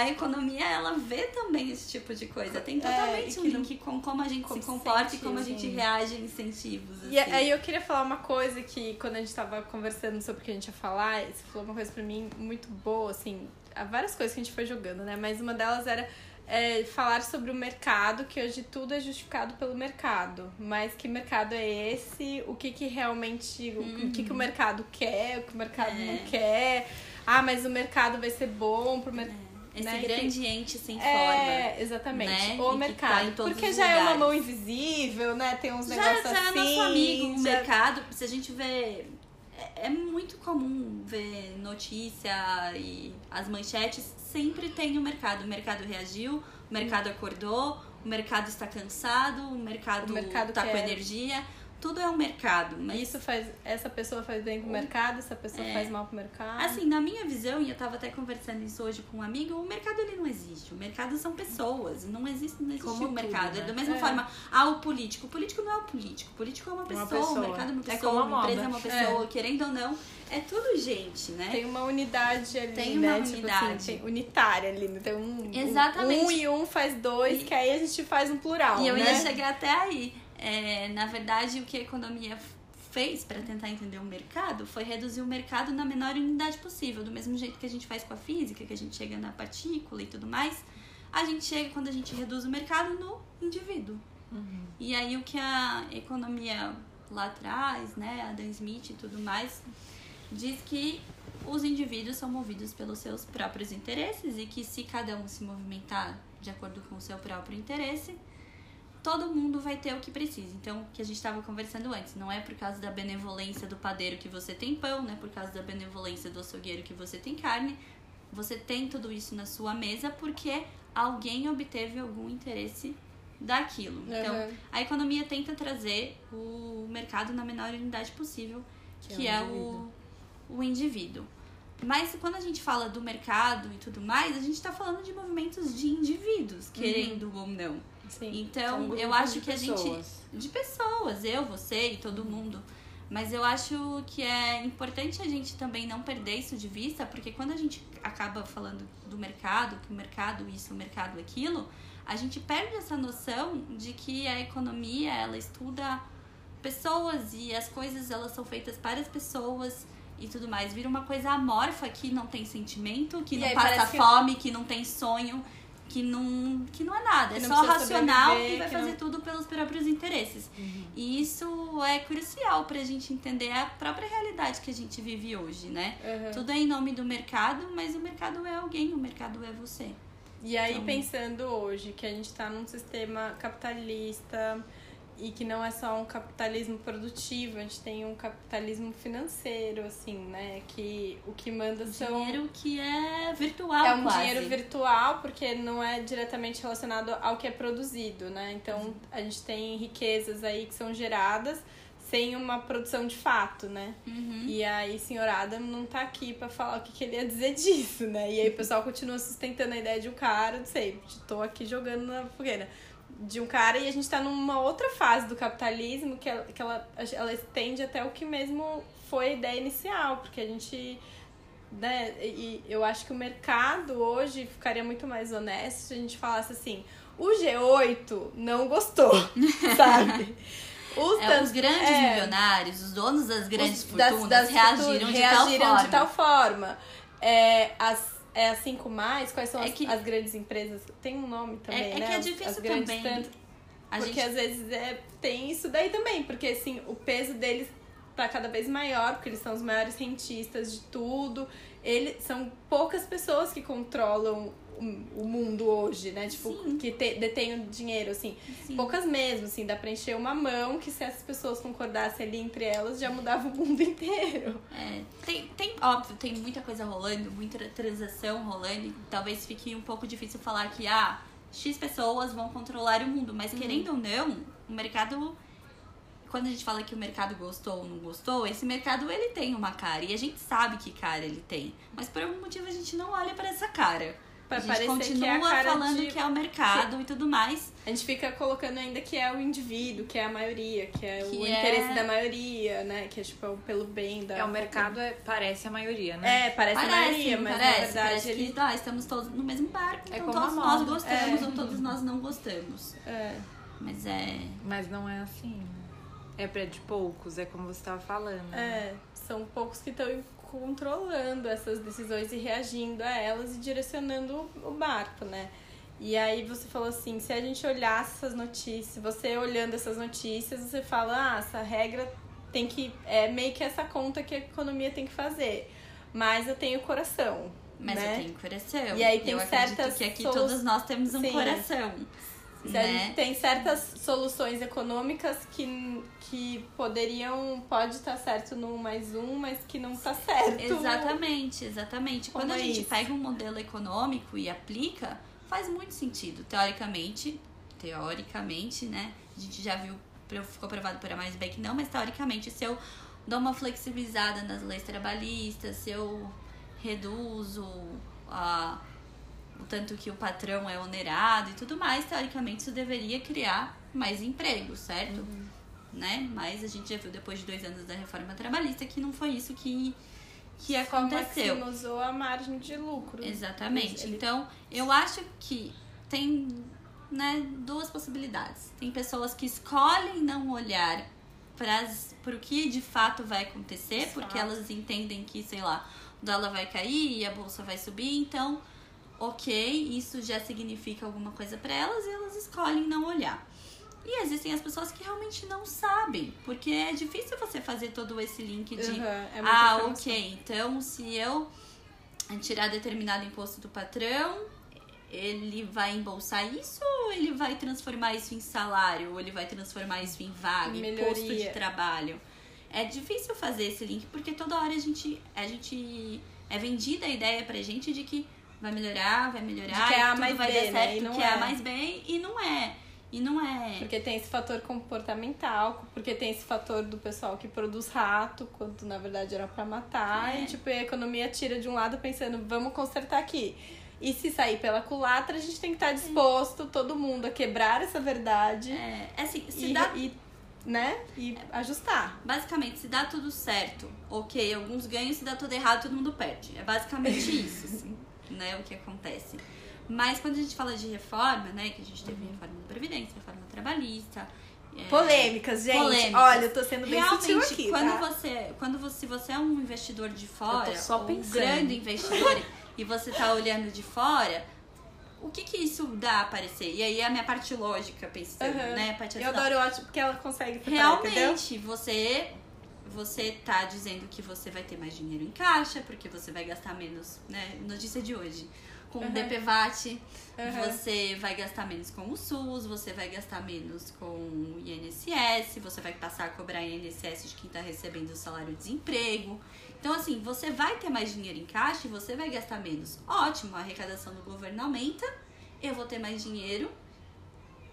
S3: a, economia ela vê também esse tipo de coisa. Tem totalmente
S2: É,
S3: um
S2: e
S3: link com como a gente se comporta e como a gente
S2: sim.
S3: reage a incentivos.
S2: E
S3: assim.
S2: aí eu queria falar uma coisa que quando a gente tava conversando sobre o que a gente ia falar, você falou uma coisa pra mim muito boa, assim, há várias coisas que a gente foi jogando, né? Mas uma delas era é, falar sobre o mercado, que hoje tudo é justificado pelo mercado. Mas que mercado é esse? O que que realmente. O, o que que o mercado quer, o que o mercado
S3: É.
S2: não quer. Ah, mas o mercado vai ser bom pro mercado.
S3: Esse
S2: né,
S3: grande ente sem forma.
S2: É, exatamente.
S3: né?
S2: O
S3: E que
S2: mercado.
S3: tá
S2: porque já é uma
S3: lugares.
S2: mão invisível, né? Tem uns
S3: Já,
S2: negócios
S3: já é
S2: assim.
S3: nosso amigo, o
S2: já-
S3: mercado. Se a gente vê. É, é muito comum ver notícia e as manchetes. Sempre tem o mercado. O mercado reagiu, o mercado acordou, o mercado está cansado, o mercado,
S2: O mercado
S3: tá com energia. Tudo é um mercado. Mas
S2: Isso faz. Essa pessoa faz bem pro mercado, essa pessoa
S3: É.
S2: faz mal pro mercado.
S3: Assim, na minha visão, e eu tava até conversando isso hoje com um amigo, o mercado ele não existe. O mercado são pessoas. Não existe, não existe
S1: Como
S3: o
S1: tudo,
S3: mercado.
S1: né?
S3: Da mesma
S2: É.
S3: forma, ah, o político. O político não é o político. O político é uma pessoa,
S1: pessoa.
S3: o mercado é uma
S1: É
S3: pessoa,
S1: como a
S3: uma empresa é uma pessoa, querendo ou não. É tudo gente, né?
S2: Tem uma unidade ali,
S3: Tem
S2: né?
S3: uma
S2: Tipo
S3: unidade.
S2: assim, tem unitária ali. né? Tem um,
S3: Exatamente.
S2: um e um faz dois,
S3: E-
S2: que aí a gente faz um plural.
S3: E eu
S2: né?
S3: ia chegar até aí. É, na verdade, o que a economia fez para tentar entender o mercado foi reduzir o mercado na menor unidade possível. Do mesmo jeito que a gente faz com a física, que a gente chega na partícula e tudo mais, a gente chega quando a gente reduz o mercado no indivíduo. E aí o que a economia lá atrás, né, Adam Smith e tudo mais, diz que os indivíduos são movidos pelos seus próprios interesses e que se cada um se movimentar de acordo com o seu próprio interesse, todo mundo vai ter o que precisa. Então, o que a gente estava conversando antes, não é por causa da benevolência do padeiro que você tem pão, não é por causa da benevolência do açougueiro que você tem carne. Você tem tudo isso na sua mesa porque alguém obteve algum interesse daquilo. Então,
S2: Uhum.
S3: a economia tenta trazer o mercado na menor unidade possível,
S1: Que
S3: que,
S1: é
S3: é,
S1: o
S3: o, o indivíduo. Mas quando a gente fala do mercado e tudo mais, a gente está falando de movimentos de indivíduos, querendo ou não.
S2: Sim.
S3: Então,
S1: São
S3: eu acho que a gente.
S1: pessoas.
S3: De pessoas, eu, você e todo mundo. Mas eu acho que é importante a gente também não perder isso de vista, porque quando a gente acaba falando do mercado, que o mercado isso, o mercado aquilo, a gente perde essa noção de que a economia, ela estuda pessoas e as coisas, elas são feitas para as pessoas e tudo mais. Vira uma coisa amorfa que não tem sentimento, que
S2: E
S3: não
S2: aí
S3: passa
S2: parece que-
S3: fome, que não tem sonho, que não, que não é nada.
S2: Que
S3: é só racional e vai fazer
S2: não-
S3: tudo pelos próprios interesses.
S1: Uhum.
S3: E isso é crucial pra gente entender a própria realidade que a gente vive hoje, né?
S2: Uhum.
S3: Tudo é em nome do mercado, mas o mercado é alguém, o mercado é você.
S2: E aí,
S3: Então-
S2: pensando hoje que a gente tá num sistema capitalista e que não é só um capitalismo produtivo, a gente tem um capitalismo financeiro, assim, né? Que o que manda são.
S3: Dinheiro que é virtual,
S2: É um
S3: quase.
S2: dinheiro virtual, porque não é diretamente relacionado ao que é produzido, né? Então, a gente tem riquezas aí que são geradas sem uma produção de fato, né?
S3: Uhum.
S2: E aí, senhor Adam não tá aqui pra falar o que, que ele ia dizer disso, né? E aí o pessoal continua sustentando a ideia de um cara, não sei, tô aqui jogando na fogueira. De um cara e a gente tá numa outra fase do capitalismo que ela, que ela, ela estende até o que mesmo foi a ideia inicial, porque a gente. Né, e eu acho que o mercado hoje ficaria muito mais honesto se a gente falasse assim: o G8 não gostou, sabe?
S3: Os, é, os grandes é, milionários, os donos das grandes os, fortunas das, das reagiram, de, reagiram tal
S2: de tal forma. É, as é a Cinco Mais? Quais são é as, que... as, grandes empresas? Tem um nome também,
S3: é,
S2: né?
S3: É que é difícil as também. Tanto,
S2: porque gente... às vezes é, tem isso daí também, porque assim, o peso deles tá cada vez maior, porque eles são os maiores cientistas de tudo. Eles são poucas pessoas que controlam o mundo hoje, né? Tipo, Sim. que te, detém o dinheiro, assim. Sim. Poucas mesmo, assim, dá pra encher uma mão que se essas pessoas concordassem ali entre elas, já mudava o mundo inteiro.
S3: É, tem, tem, óbvio, tem muita coisa rolando, muita transação rolando, talvez fique um pouco difícil falar que, ah, X pessoas vão controlar o mundo, mas uhum. querendo ou não, o mercado quando a gente fala que o mercado gostou ou não gostou, esse mercado ele tem uma cara e a gente sabe que cara ele tem, mas por algum motivo a gente não olha para essa cara. Pra a gente continua que é falando de... que é o mercado que... e tudo mais.
S2: A gente fica colocando ainda que é o indivíduo, que é a maioria, que é que o é... interesse da maioria, né? Que é tipo é pelo bem da.
S1: É, o mercado é, parece a maioria, né?
S2: É, parece, parece a maioria, mas parece, na verdade
S3: parece
S2: ele.
S3: Que, ah, estamos todos no mesmo barco, é então todos nós gostamos é. ou todos nós não gostamos.
S2: É.
S3: Mas é.
S1: Mas não é assim. É pra de poucos, é como você tava falando.
S2: É, são poucos que estão controlando essas decisões e reagindo a elas e direcionando o barco, né? E aí você falou assim, se a gente olhasse essas notícias, você olhando essas notícias, você fala, ah, essa regra tem que. É meio que essa conta que a economia tem que fazer. Mas eu tenho coração.
S3: Mas
S2: né?
S3: eu tenho coração.
S2: E aí tem eu certas.
S3: que aqui todos nós temos um Sim. coração.
S2: Né? Tem certas soluções econômicas que, que poderiam. Pode estar certo no mais um, mas que não está certo.
S3: Exatamente, exatamente. Como Quando é a gente isso? pega um modelo econômico e aplica, faz muito sentido. Teoricamente, teoricamente, né? A gente já viu, ficou provado por A mais B que não, mas teoricamente, se eu dou uma flexibilizada nas leis trabalhistas, se eu reduzo a o tanto que o patrão é onerado e tudo mais, teoricamente isso deveria criar mais emprego, certo? Uhum. Né? Mas a gente já viu depois de dois anos da reforma trabalhista que não foi isso que, que aconteceu.
S2: Só usou a margem de lucro.
S3: Exatamente. Ele... Então, eu acho que tem né, duas possibilidades. Tem pessoas que escolhem não olhar para o que de fato vai acontecer, Exato. porque elas entendem que, sei lá, o dólar vai cair e a bolsa vai subir, então ok, isso já significa alguma coisa para elas e elas escolhem não olhar. E existem as pessoas que realmente não sabem, porque é difícil você fazer todo esse link de uhum, é ah, informação. ok, então se eu tirar determinado imposto do patrão, ele vai embolsar isso ou ele vai transformar isso em salário, ou ele vai transformar isso em vaga, em posto de trabalho? É difícil fazer esse link porque toda hora a gente, a gente é vendida a ideia pra gente de que vai melhorar, vai melhorar,
S2: que é
S3: A
S2: mais
S3: vai
S2: B,
S3: dar certo,
S2: né? e não
S3: que
S2: é.
S3: é A mais B, e não é. E não é.
S2: Porque tem esse fator comportamental, porque tem esse fator do pessoal que produz rato, quando na verdade era para matar, é. e tipo, a economia tira de um lado pensando, vamos consertar aqui. E se sair pela culatra, a gente tem que estar disposto, todo mundo, a quebrar essa verdade.
S3: É, é assim, se
S2: e,
S3: dá.
S2: E, né? E é. ajustar.
S3: Basicamente, se dá tudo certo, ok, alguns ganham, se dá tudo errado, todo mundo perde. É basicamente isso, assim né, o que acontece. Mas quando a gente fala de reforma, né, que a gente teve reforma da Previdência, reforma trabalhista.
S2: É, polêmicas, gente. Polêmicas. Olha, eu tô sendo bem Realmente, aqui,
S3: quando
S2: tá?
S3: você, quando você, se você é um investidor de fora,
S1: só um
S3: grande investidor, e você tá olhando de fora, o que que isso dá a aparecer? E aí é a minha parte lógica pensando, uhum. né? Parte
S2: eu adoro o ótimo porque ela consegue
S3: separar, Realmente, entendeu? você você tá dizendo que você vai ter mais dinheiro em caixa, porque você vai gastar menos, né? Notícia de hoje. Com uhum. o DPVAT, uhum. você vai gastar menos com o SUS, você vai gastar menos com o INSS, você vai passar a cobrar INSS de quem tá recebendo o salário-desemprego. Então, assim, você vai ter mais dinheiro em caixa e você vai gastar menos. Ótimo, a arrecadação do governo aumenta, eu vou ter mais dinheiro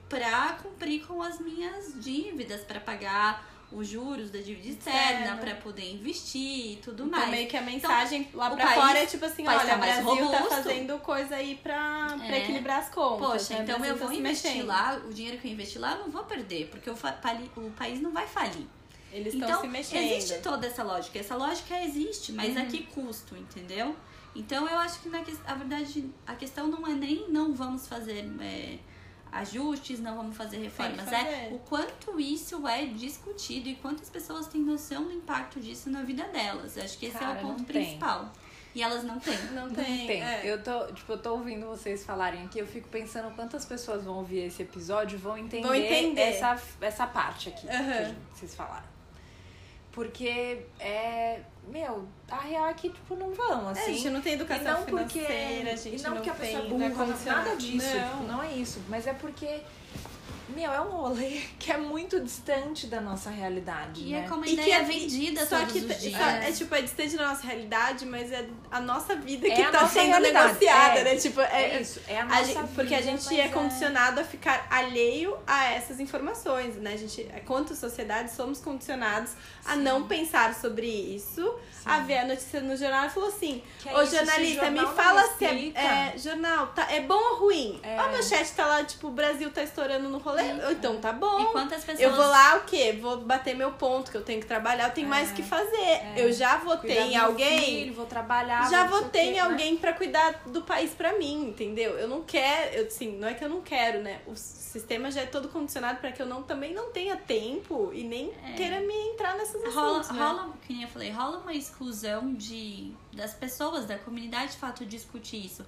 S3: para cumprir com as minhas dívidas, para pagar os juros da dívida externa para poder investir e tudo
S2: então,
S3: mais.
S2: meio que a mensagem
S3: então,
S2: lá pra fora é tipo assim, olha, tá o Brasil robusto. tá fazendo coisa aí pra é. equilibrar as contas.
S3: Poxa, né? então eu vou tá investir lá, o dinheiro que eu investi lá eu não vou perder, porque o, o país não vai falir.
S2: Eles estão
S3: então,
S2: se mexendo.
S3: Existe toda essa lógica. Essa lógica existe, mas uhum. a que custo, entendeu? Então eu acho que na, a verdade a questão não é nem não vamos fazer é, ajustes, não vamos fazer reformas. É o quanto isso é discutido e quantas pessoas têm noção do impacto disso na vida delas. Acho que esse
S1: Cara,
S3: é o ponto principal.
S1: Tem.
S3: E elas não têm.
S2: Não tem.
S1: Não tem. É. Eu, tô, tipo, eu tô ouvindo vocês falarem aqui, eu fico pensando quantas pessoas vão ouvir esse episódio e vão entender, vão entender. Essa, essa parte aqui uhum. que vocês falaram. Porque é. Meu, a real é que, tipo, não vão, assim. É,
S2: a gente não tem educação
S1: e não porque,
S2: financeira, a gente
S1: e não,
S2: não
S1: porque a pessoa é burra, nada disso. Não. Tipo, não é isso. Mas é porque meu, é um rolê que é muito distante da nossa realidade.
S3: E
S1: é
S3: né? é como a ideia é vendida só todos que, os dias.
S2: é tipo, é distante da nossa realidade, mas é a nossa vida é que tá sendo realidade. negociada,
S1: é,
S2: né? Tipo, é,
S1: é isso, é a nossa a
S2: gente,
S1: vida,
S2: Porque a gente é condicionado a ficar alheio a essas informações, né? A gente, quanto sociedade, somos condicionados Sim. a não pensar sobre isso, Sim. a ver a notícia no jornal e falou assim: Ô jornalista, me fala se é, é, jornal, tá, é bom ou ruim? É. A manchete tá lá, tipo, o Brasil tá estourando no rolê Então tá bom.
S3: E quantas pessoas.
S2: Eu vou lá o quê? Vou bater meu ponto, que eu tenho que trabalhar, eu tenho é, mais que fazer. É. Eu já votei em alguém.
S1: Filho, vou trabalhar.
S2: Já votei em né? alguém né? para cuidar do país para mim, entendeu? Eu não quero, eu assim, não é que eu não quero, né? O sistema já é todo condicionado para que eu não também não tenha tempo e nem é. queira me entrar nessas
S3: rola,
S2: assuntos,
S3: né? rola, como eu falei, rola uma exclusão de das pessoas da comunidade de fato discutir isso.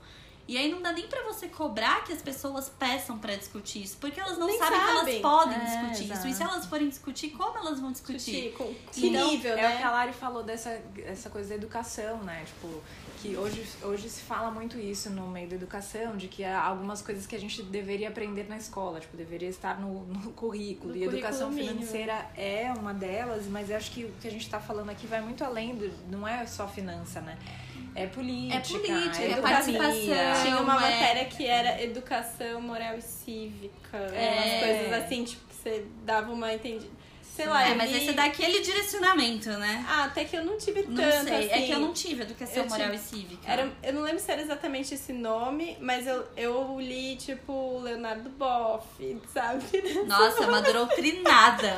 S3: E aí não dá nem para você cobrar que as pessoas peçam para discutir isso, porque elas não
S2: nem
S3: sabem,
S2: sabem,
S3: que elas podem é, discutir exato. isso. E se elas forem discutir, como elas vão discutir? discutir
S2: com que então, nível,
S1: né?
S2: É
S1: o que a Lari falou dessa essa coisa da educação, né? Tipo, que hoje, hoje se fala muito isso no meio da educação, de que há algumas coisas que a gente deveria aprender na escola, tipo, deveria estar no, no currículo. No e currículo educação mínimo. financeira é uma delas, mas eu acho que o que a gente está falando aqui vai muito além do. Não é só finança, né? É política.
S3: É política, é,
S1: é
S3: participação.
S2: Tinha uma é... matéria que era educação moral e cívica. É... Umas coisas assim, tipo, que você dava uma entendida sei lá.
S3: É, mas aí você dá aquele direcionamento, né?
S2: Ah, até que eu não tive tanto.
S3: Não sei,
S2: assim.
S3: é que eu não tive educação eu moral tive... e cívica.
S2: Era, eu não lembro se era exatamente esse nome, mas eu, eu li, tipo, Leonardo Boff, sabe?
S3: Nossa, é uma doutrinada.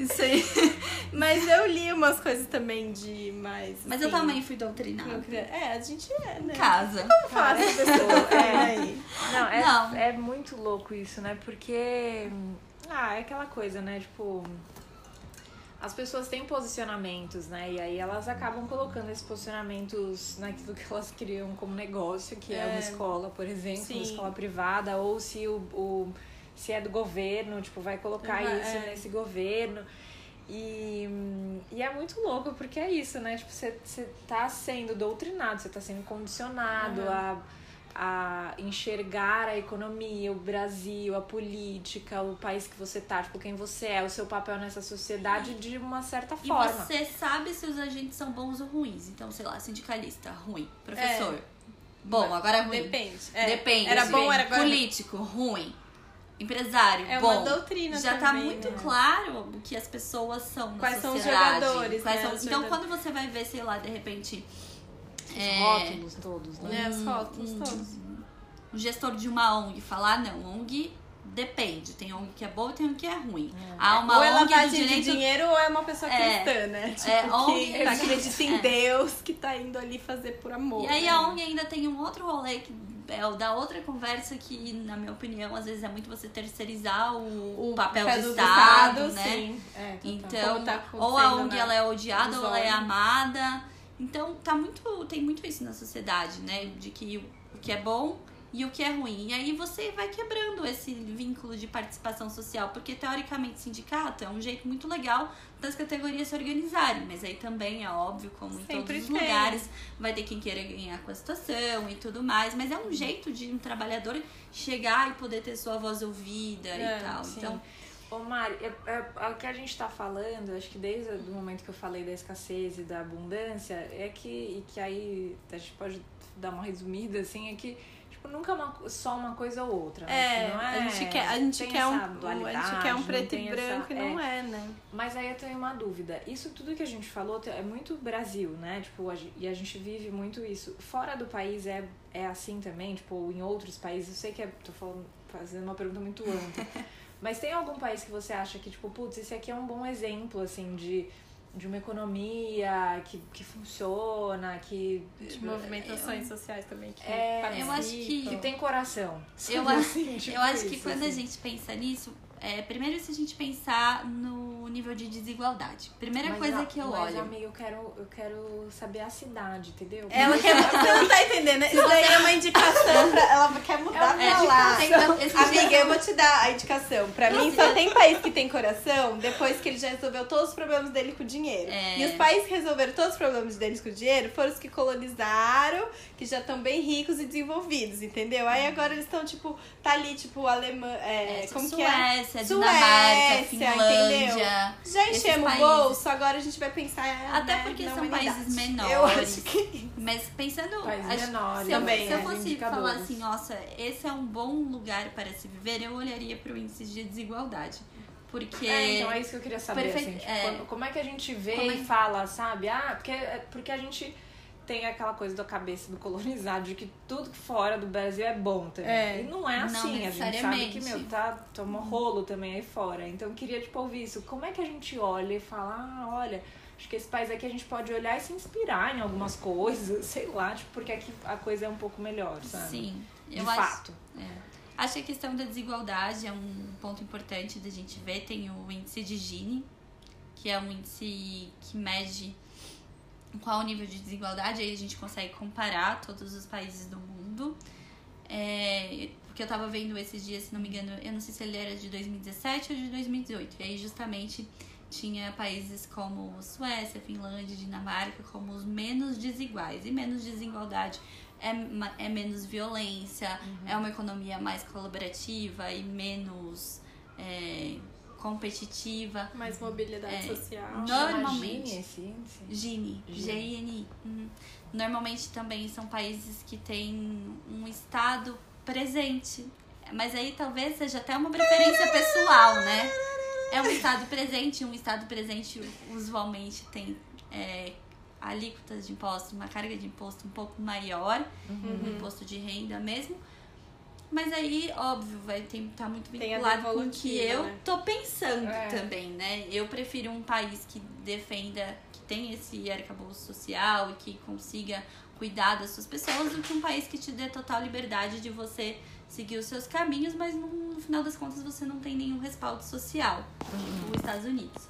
S1: é.
S3: Isso aí.
S2: Mas eu li umas coisas também de mais.
S3: Mas assim, eu também fui doutrinada.
S2: É, a gente é, né?
S3: Casa.
S2: Como faz essa pessoa?
S1: É. Não, é, não. é muito louco isso, né? Porque ah, é aquela coisa, né? Tipo, as pessoas têm posicionamentos, né? E aí elas acabam colocando esses posicionamentos naquilo que elas criam como negócio, que é, é uma escola, por exemplo, Sim. uma escola privada, ou se o, o, se é do governo, tipo, vai colocar uhum, isso é. nesse governo. E, e é muito louco, porque é isso, né? Tipo, você, você tá sendo doutrinado, você tá sendo condicionado uhum. a a enxergar a economia, o Brasil, a política, o país que você tá, tipo, quem você é, o seu papel nessa sociedade de uma certa forma.
S3: E você sabe se os agentes são bons ou ruins. Então, sei lá, sindicalista, ruim. Professor, é. bom, agora é ruim.
S2: Depende.
S3: É. Depende.
S2: Era bom, era.
S3: Político, ruim. Empresário,
S2: é
S3: bom.
S2: uma doutrina
S3: Já
S2: tá
S3: também, tá muito
S2: né?
S3: claro o que as pessoas são
S2: Quais
S3: são
S2: os jogadores,
S3: Quais
S2: né?
S3: são... Então,
S2: jogadores.
S3: quando você vai ver, sei lá, de repente
S1: os é, rótulos todos, né?
S2: É, os rótulos
S3: um,
S2: todos.
S3: Um gestor de uma ONG falar, não, ONG depende. Tem ONG que é boa e tem ONG que é ruim.
S2: É.
S3: Há uma
S2: ou é
S3: ONG
S2: lavagem
S3: do direito...
S2: de dinheiro ou é uma pessoa
S3: É.
S2: cristã, né? Tipo,
S3: É,
S2: que
S3: ONG
S2: tá acredita em
S3: é.
S2: Deus, que tá indo ali fazer por amor.
S3: E aí
S2: né?
S3: a ONG ainda tem um outro rolê que é o da outra conversa que, na minha opinião, às vezes é muito você terceirizar o,
S2: O
S3: papel do,
S2: do
S3: Estado,
S2: Estado,
S3: né?
S2: sim. É.
S3: Então,
S2: Como tá
S3: ou a ONG
S2: na-
S3: ela é odiada ou ela é
S2: olhos.
S3: amada. Então, tá muito, tem muito isso na sociedade, né? De que o que é bom e o que é ruim. E aí você vai quebrando esse vínculo de participação social, porque teoricamente sindicato é um jeito muito legal das categorias se organizarem, mas aí também é óbvio, como em
S2: Sempre
S3: todos os
S2: tem.
S3: lugares, vai ter quem queira ganhar com a situação e tudo mais, mas é um jeito de um trabalhador chegar e poder ter sua voz ouvida
S2: É,
S3: e tal.
S1: sim.
S3: Então,
S1: Ô Mari, é, é, é o que a gente tá falando, acho que desde o momento que eu falei da escassez e da abundância, é que, e que aí a gente pode dar uma resumida, assim, é que tipo, nunca é uma, só uma coisa ou outra.
S2: É,
S1: né? Não é
S2: a gente quer, a gente quer um, a gente quer um preto e branco
S1: essa-
S2: e não é, né?
S1: Mas aí eu tenho uma dúvida. Isso tudo que a gente falou é muito Brasil, né? Tipo, a e a gente vive muito isso. Fora do país é, é assim também, tipo, em outros países. Eu sei que é, tô falando, fazendo uma pergunta muito ampla. Mas tem algum país que você acha que, tipo, putz, esse aqui é um bom exemplo, assim, de, de uma economia que, que funciona, que.
S2: De movimentações sociais também que
S1: É,
S2: participam.
S3: eu acho que-
S1: que tem coração.
S3: Eu
S1: Sabe
S3: acho,
S1: assim, tipo
S3: eu acho que
S1: isso,
S3: quando a
S1: assim.
S3: gente pensa nisso, é, primeiro se a gente pensar no nível de desigualdade. Primeira
S1: Mas,
S3: coisa
S1: a-
S3: que eu
S1: mas,
S3: olho.
S1: amiga, eu quero, eu quero saber a cidade, entendeu?
S2: Ela quer, você não tá entendendo? Isso daí é uma indicação pra. Ela quer mudar
S1: É
S2: pra lá. Amiga, eu vou te dar a indicação. Pra mim, só tem país que tem coração depois que ele já resolveu todos os problemas dele com dinheiro.
S3: É.
S2: E os países que resolveram todos os problemas deles com dinheiro foram os que colonizaram, que já estão bem ricos e desenvolvidos, entendeu? Aí agora eles estão, tipo, tá ali, tipo, Alemanha. É,
S3: é,
S2: como que é?
S3: Suécia,
S2: Suécia,
S3: Dinamarca,
S2: entendeu?
S3: Finlândia.
S2: Já
S3: esses
S2: enchemos o bolso, agora a gente vai pensar.
S3: Até
S2: né,
S3: porque
S2: na
S3: são
S2: humanidade.
S3: países menores.
S2: Eu acho que.
S3: Mas pensando.
S1: Países
S3: acho-
S1: menores,
S3: se eu,
S2: também,
S3: se eu
S2: né,
S3: fosse falar assim, nossa, esse é um bom lugar para se viver, eu olharia para o índice de desigualdade. Porque.
S1: É, então é isso que eu queria saber,
S3: Perfeito,
S1: assim, tipo,
S3: é.
S1: como é que a gente vê
S3: Como é
S1: e
S3: que-
S1: fala, sabe? Ah, porque, é porque a gente tem aquela coisa da cabeça do colonizado de que tudo que fora do Brasil é bom também.
S2: É.
S1: E não é
S3: Não
S1: assim, a gente sabe que, meu, tá, toma rolo também aí fora. Então eu queria, tipo, ouvir isso. Como é que a gente olha e fala, ah, olha, acho que esse país aqui a gente pode olhar e se inspirar em algumas coisas, sei lá, tipo, porque aqui a coisa é um pouco melhor, sabe?
S3: Sim,
S1: De
S3: eu acho.
S1: fato.
S3: É. Acho que a questão da desigualdade é um ponto importante da gente ver. Tem o índice de Gini, que é um índice que mede qual o nível de desigualdade. Aí a gente consegue comparar todos os países do mundo. É, porque eu tava vendo esses dias, se não me engano, eu não sei se ele era de 2017 ou de 2018. E aí justamente tinha países como Suécia, Finlândia, Dinamarca como os menos desiguais. E menos desigualdade é, é menos violência, é uma economia mais colaborativa e menos é, competitiva.
S2: Mais mobilidade
S3: É.
S2: social.
S3: Normalmente.
S1: Gini índice?
S3: Gini,
S1: Gini.
S3: Uhum. Normalmente também são países que têm um estado presente. Mas aí talvez seja até uma preferência pessoal, né? É um estado presente, um estado presente usualmente tem é, alíquotas de imposto, uma carga de imposto um pouco maior,
S2: Uhum.
S3: um imposto de renda mesmo. Mas aí, óbvio, vai estar muito
S2: Tem a
S3: vinculado com o que eu
S2: né?
S3: tô pensando
S1: É.
S3: também, né? Eu prefiro um país que defenda, que tem esse arcabouço social e que consiga cuidar das suas pessoas do que um país que te dê total liberdade de você seguir os seus caminhos, mas no, no final das contas você não tem nenhum respaldo social. Os Estados Unidos.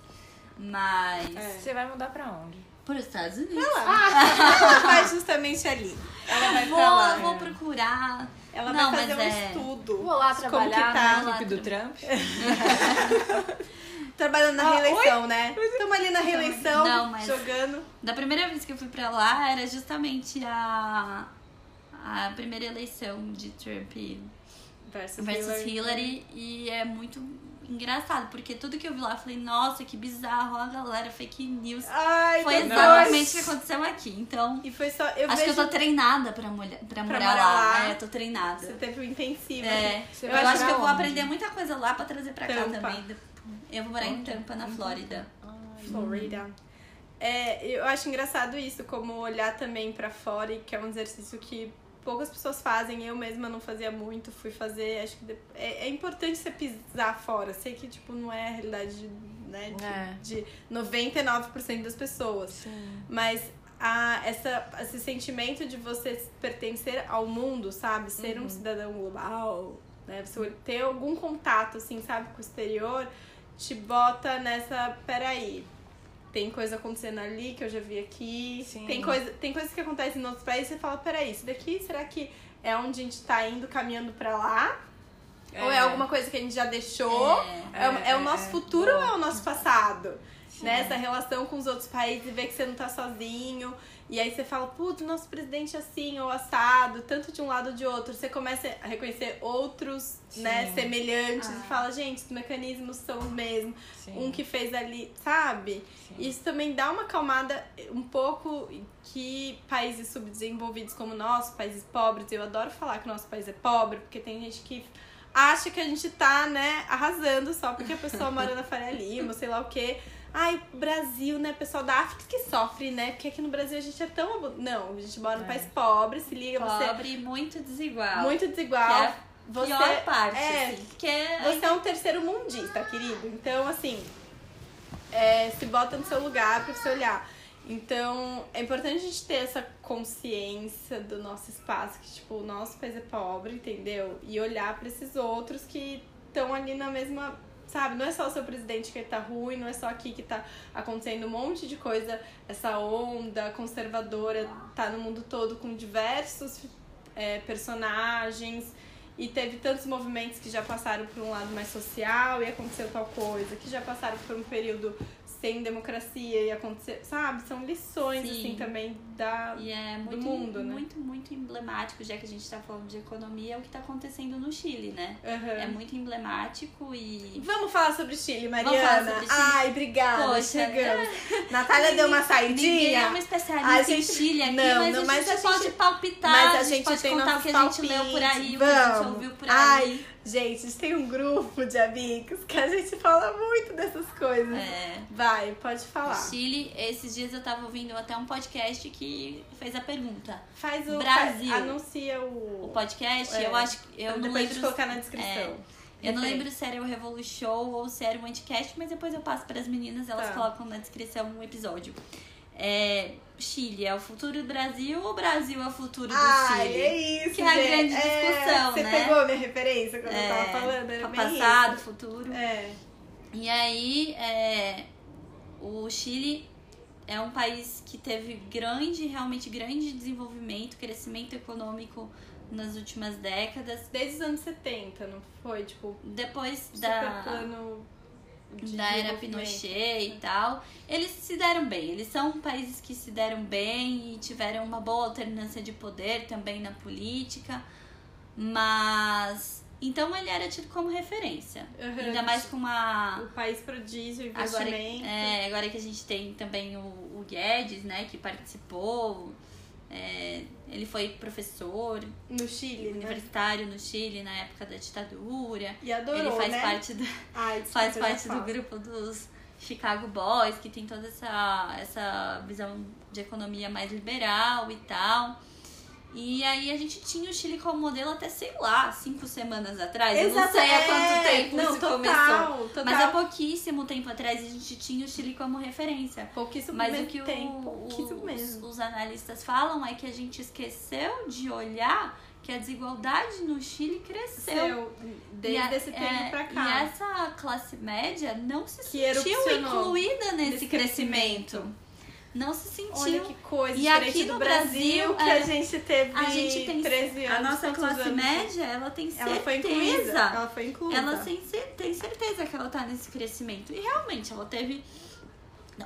S3: Mas.
S2: É.
S1: Você vai mudar pra onde?
S3: Por Estados Unidos.
S2: Ela vai justamente ali. Ela vai
S3: vou,
S2: pra lá.
S3: vou procurar.
S2: Ela
S3: Não,
S2: vai fazer um
S3: é-
S2: estudo.
S1: Vou lá
S2: Como
S1: trabalhar
S2: que tá?
S1: na equipe do Trump.
S2: Trabalhando na
S1: Ah,
S2: reeleição, né? Estamos ali na reeleição,
S3: Não, mas-
S2: jogando.
S3: Da primeira vez que eu fui pra lá, era justamente a, a primeira eleição de Trump
S2: Versus,
S3: versus Hillary. E é muito engraçado, porque tudo que eu vi lá, eu falei, nossa, que bizarro, a galera, fake news.
S2: Ai,
S3: Foi exatamente o que aconteceu aqui. Então,
S2: E foi só. Eu
S3: acho
S2: vejo
S3: que eu tô treinada pra, mulher, pra, morar,
S2: morar
S3: lá.
S2: lá.
S3: É, tô treinada.
S2: Você teve um intensivo.
S3: É,
S1: Você
S3: eu acho que eu vou
S1: onde?
S3: aprender muita coisa lá pra trazer pra cá
S2: Tampa.
S3: também. Eu vou morar em Tampa, na Flórida.
S2: Florida. É, eu acho engraçado isso, como olhar também pra fora, e que é um exercício que poucas pessoas fazem. Eu mesma não fazia muito, fui fazer. Acho que é, é importante você pisar fora. Sei que, tipo, não é a realidade de, né, de,
S1: É.
S2: de 99% das pessoas.
S1: Sim.
S2: Mas a, essa, esse sentimento de você pertencer ao mundo, sabe? Ser um cidadão global, né? Você ter algum contato, assim, sabe, com o exterior, te bota nessa. Peraí. Tem coisa acontecendo ali que eu já vi aqui.
S1: Sim.
S2: Tem, coisa, tem coisas que acontecem em outros países e você fala, peraí, isso daqui será que é onde a gente tá indo caminhando pra lá? Ou é
S1: É.
S2: alguma coisa que a gente já deixou?
S3: É.
S2: É, é o
S1: É,
S2: nosso
S1: é.
S2: futuro ou é o nosso passado? Né? Essa relação com os outros países e ver que você não tá sozinho. E aí você fala, putz, nosso presidente é assim, ou assado, tanto de um lado ou de outro. Você começa a reconhecer outros, Sim. né, semelhantes ah. e fala, gente, os mecanismos são os mesmos. Sim. Um que fez ali, sabe? Sim. Isso também dá uma calmada um pouco que países subdesenvolvidos como o nosso, países pobres, eu adoro falar que o nosso país é pobre, porque tem gente que acha que a gente tá, né, arrasando só porque a pessoa mora na Faria Lima, sei lá o quê. Ai, Brasil, né? Pessoal da África que sofre, né? Porque aqui no Brasil a gente é tão. Não, a gente mora num é. país pobre, se liga,
S3: pobre
S2: você.
S3: Pobre muito desigual.
S2: Muito desigual. Que é
S3: você, pior parte,
S2: é,
S3: assim. Que é...
S2: Você é um terceiro mundista, querido. Então, assim, é, se bota no seu lugar pra você olhar. Então, é importante a gente ter essa consciência do nosso espaço, que, tipo, o nosso país é pobre, entendeu? E olhar para esses outros que estão ali na mesma sabe? Não é só o seu presidente que tá ruim, não é só aqui que tá acontecendo um monte de coisa, essa onda conservadora tá no mundo todo com diversos é, personagens. E teve tantos movimentos que já passaram por um lado mais social e aconteceu tal coisa, que já passaram por um período sem democracia e acontecer, sabe? São lições, Sim. assim, também da,
S3: e é muito,
S2: do mundo,
S3: né? Muito, muito emblemático, já que a gente tá falando de economia, é o que tá acontecendo no Chile, né? Uhum. É muito emblemático e...
S2: Vamos falar sobre Chile, Mariana? Sobre Chile. Ai, obrigada, Poxa, chegamos. Natália deu uma saidinha.
S3: Ninguém é uma especialista gente... em Chile aqui, não, mas, não, mas a gente pode palpitar, mas a gente, a gente pode contar o que a gente leu por aí, Vamos. o que a gente ouviu por aí. Ai,
S2: Gente, a gente tem um grupo de amigos que a gente fala muito dessas coisas. É. Vai, pode falar.
S3: Chile, esses dias eu tava ouvindo até um podcast que fez a pergunta.
S2: Faz o.
S3: Brasil.
S2: Anuncia o.
S3: O podcast, é. eu acho que. Eu
S2: depois
S3: não lembro.
S2: de colocar na descrição. É.
S3: Eu não lembro se era o Revolu Show ou se era o Anticast, mas depois eu passo para as meninas, elas tá. colocam na descrição um episódio. É, Chile é o futuro do Brasil ou o Brasil é o futuro do
S2: Ai,
S3: Chile?
S2: é isso,
S3: Que é a grande é, discussão,
S2: você
S3: né?
S2: Você pegou a minha referência quando é, eu tava falando, era
S3: passado,
S2: isso.
S3: futuro.
S2: É.
S3: E aí, é, o Chile é um país que teve grande, realmente grande desenvolvimento, crescimento econômico nas últimas décadas.
S2: Desde os anos 70, não foi? Tipo,
S3: depois da
S2: plano
S3: de da era Pinochet e tal, eles se deram bem. Eles são países que se deram bem e tiveram uma boa alternância de poder também na política, mas então ele era tido como referência. Uhum. Ainda mais com uma.
S2: O país prodígio, investimento.
S3: Agora, é, agora que a gente tem também o, o Guedes, né, que participou. É, ele foi professor
S2: no Chile,
S3: né? universitário né? no Chile na época da ditadura.
S2: E adorou,
S3: ele faz
S2: né?
S3: parte do Ai, faz parte do grupo dos Chicago Boys, que tem toda essa essa visão de economia mais liberal e tal. E aí a gente tinha o Chile como modelo até, sei lá, cinco semanas atrás. Exato, eu não sei há quanto é. tempo não, isso total, começou. Total. Mas há pouquíssimo tempo atrás a gente tinha o Chile como referência.
S2: Pouquíssimo
S3: Mas o que
S2: tempo,
S3: o, os, os analistas falam é que a gente esqueceu de olhar que a desigualdade no Chile cresceu. Seu,
S2: desde a, esse tempo é, pra cá.
S3: E essa classe média não se que sentiu incluída nesse crescimento. crescimento não se sentiu.
S2: Olha que coisa e aqui no Brasil, Brasil que é, a gente teve a gente tem, 13 anos.
S3: A nossa classe anos? média, ela tem certeza. Ela foi incluída.
S2: Ela foi incluída.
S3: Ela tem, tem certeza que ela tá nesse crescimento. E realmente, ela teve.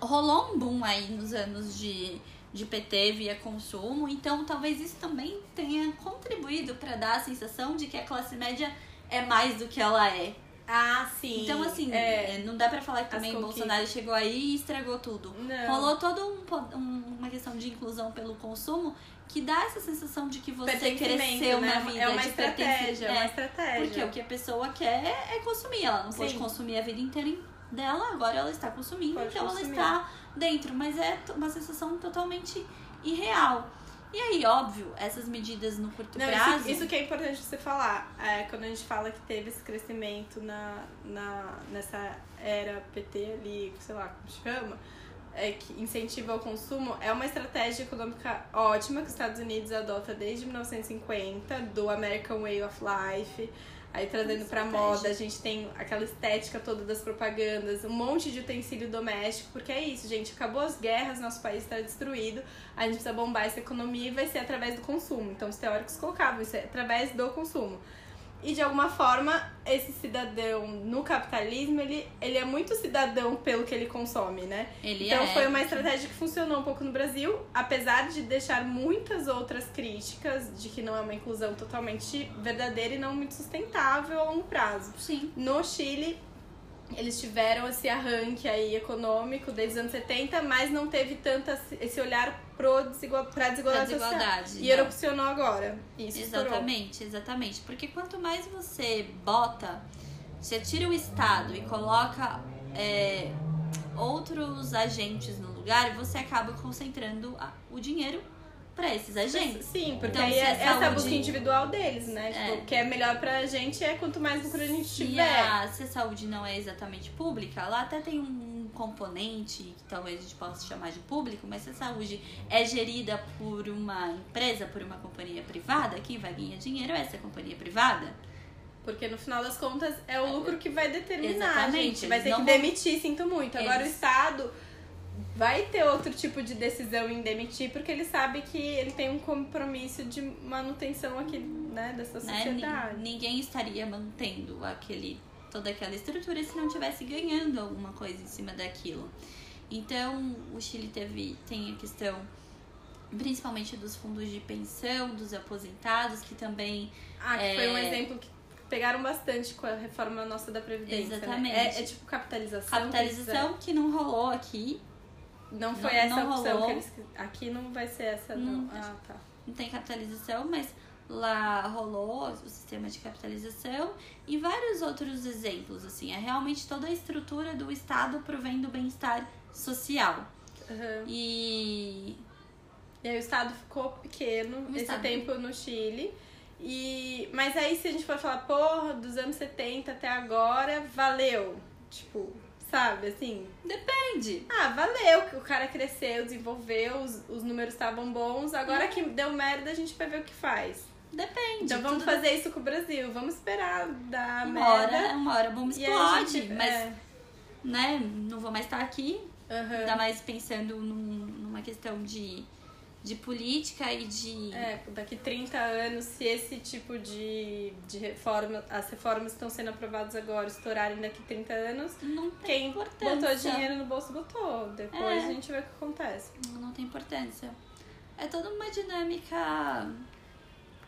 S3: Rolou um boom aí nos anos de, de PT via consumo. Então, talvez isso também tenha contribuído para dar a sensação de que a classe média é mais do que ela é.
S2: Ah, sim.
S3: Então, assim, é, não dá pra falar que também Bolsonaro chegou aí e estragou tudo. Não. Rolou toda um, uma questão de inclusão pelo consumo que dá essa sensação de que você cresceu
S2: né?
S3: na vida.
S2: É uma estratégia, é uma estratégia.
S3: Porque o que a pessoa quer é consumir. Ela não sim. pode consumir a vida inteira dela, agora ela está consumindo, pode então consumir. ela está dentro. Mas é uma sensação totalmente irreal. E aí, óbvio, essas medidas no curto Não, prazo.
S2: Isso, isso, que é importante você falar. É, quando a gente fala que teve esse crescimento na, na, nessa era PT ali, sei lá como chama, é, que incentiva o consumo, é uma estratégia econômica ótima que os Estados Unidos adota desde 1950, do American Way of Life. Aí trazendo pra moda, a gente tem aquela estética toda das propagandas, um monte de utensílio doméstico, porque é isso, gente. Acabou as guerras, nosso país está destruído, a gente precisa bombar essa economia e vai ser através do consumo. Então os teóricos colocavam isso é através do consumo. E de alguma forma, esse cidadão no capitalismo, ele, ele é muito cidadão pelo que ele consome, né?
S3: Ele
S2: então
S3: é.
S2: foi uma estratégia que funcionou um pouco no Brasil, apesar de deixar muitas outras críticas de que não é uma inclusão totalmente verdadeira e não muito sustentável a longo prazo.
S3: Sim.
S2: No Chile, eles tiveram esse arranque aí econômico desde os anos 70, mas não teve tanto esse olhar pro desigual, pra desigualdade,
S3: Pra desigualdade,
S2: social. E
S3: não.
S2: erupcionou agora. Isso estourou.
S3: Exatamente, exatamente. Porque quanto mais você bota, você tira o Estado e coloca é, outros agentes no lugar, você acaba concentrando o dinheiro para esses agentes.
S2: Sim, porque
S3: Então,
S2: aí é essa a
S3: saúde-
S2: busca individual deles, né? Tipo,
S3: É.
S2: o que é melhor pra gente é quanto mais lucro a gente
S3: Se
S2: tiver.
S3: a, se a saúde não é exatamente pública, lá até tem um componente que talvez a gente possa chamar de público, mas se a saúde é gerida por uma empresa, por uma companhia privada, quem vai ganhar dinheiro é essa companhia privada.
S2: Porque no final das contas é o lucro que vai determinar,
S3: Exatamente,
S2: gente. Vai ter que
S3: vão-
S2: demitir, sinto muito. Agora
S3: Eles-
S2: o Estado vai ter outro tipo de decisão em demitir, porque ele sabe que ele tem um compromisso de manutenção aqui, né, dessa
S3: né?
S2: sociedade.
S3: Ni- Ninguém estaria mantendo aquele toda aquela estrutura se não tivesse ganhando alguma coisa em cima daquilo. Então, o Chile teve tem a questão principalmente dos fundos de pensão, dos aposentados, que também
S2: Ah, que foi um
S3: É.
S2: exemplo que pegaram bastante com a reforma nossa da Previdência. né?
S3: Exatamente.
S2: É, é tipo capitalização.
S3: capitalização que não rolou aqui,
S2: Não foi
S3: Não-
S2: essa
S3: não
S2: opção
S3: rolou.
S2: que eles. Aqui não vai ser essa, não.
S3: Hum,
S2: Ah, tá.
S3: não tem capitalização, mas lá rolou o sistema de capitalização e vários outros exemplos, assim, é realmente toda a estrutura do Estado provendo bem-estar social.
S2: Aham.
S3: E
S2: E aí o estado ficou pequeno esse
S3: estado.
S2: tempo no Chile. E... Mas aí se a gente for falar, porra, dos anos 70 até agora, valeu. Tipo, sabe, assim.
S3: depende.
S2: Ah, valeu, que o cara cresceu, desenvolveu, os, os números estavam bons. Agora que deu merda, a gente vai ver o que faz.
S3: Depende.
S2: Então vamos fazer isso com o Brasil. Vamos esperar dar
S3: uma
S2: merda.
S3: hora, uma hora a explode,
S2: gente-
S3: mas
S2: é.
S3: né, não vou mais estar aqui,
S2: Aham.
S3: ainda mais pensando num- numa questão de, de política e de
S2: É, daqui 30 anos, se esse tipo de, de reforma, as reformas que estão sendo aprovadas agora estourarem daqui 30 anos,
S3: não tem
S2: quem
S3: importância.
S2: botou dinheiro no bolso botou. Depois
S3: É.
S2: a gente vê o que acontece.
S3: Não tem importância. É toda uma dinâmica.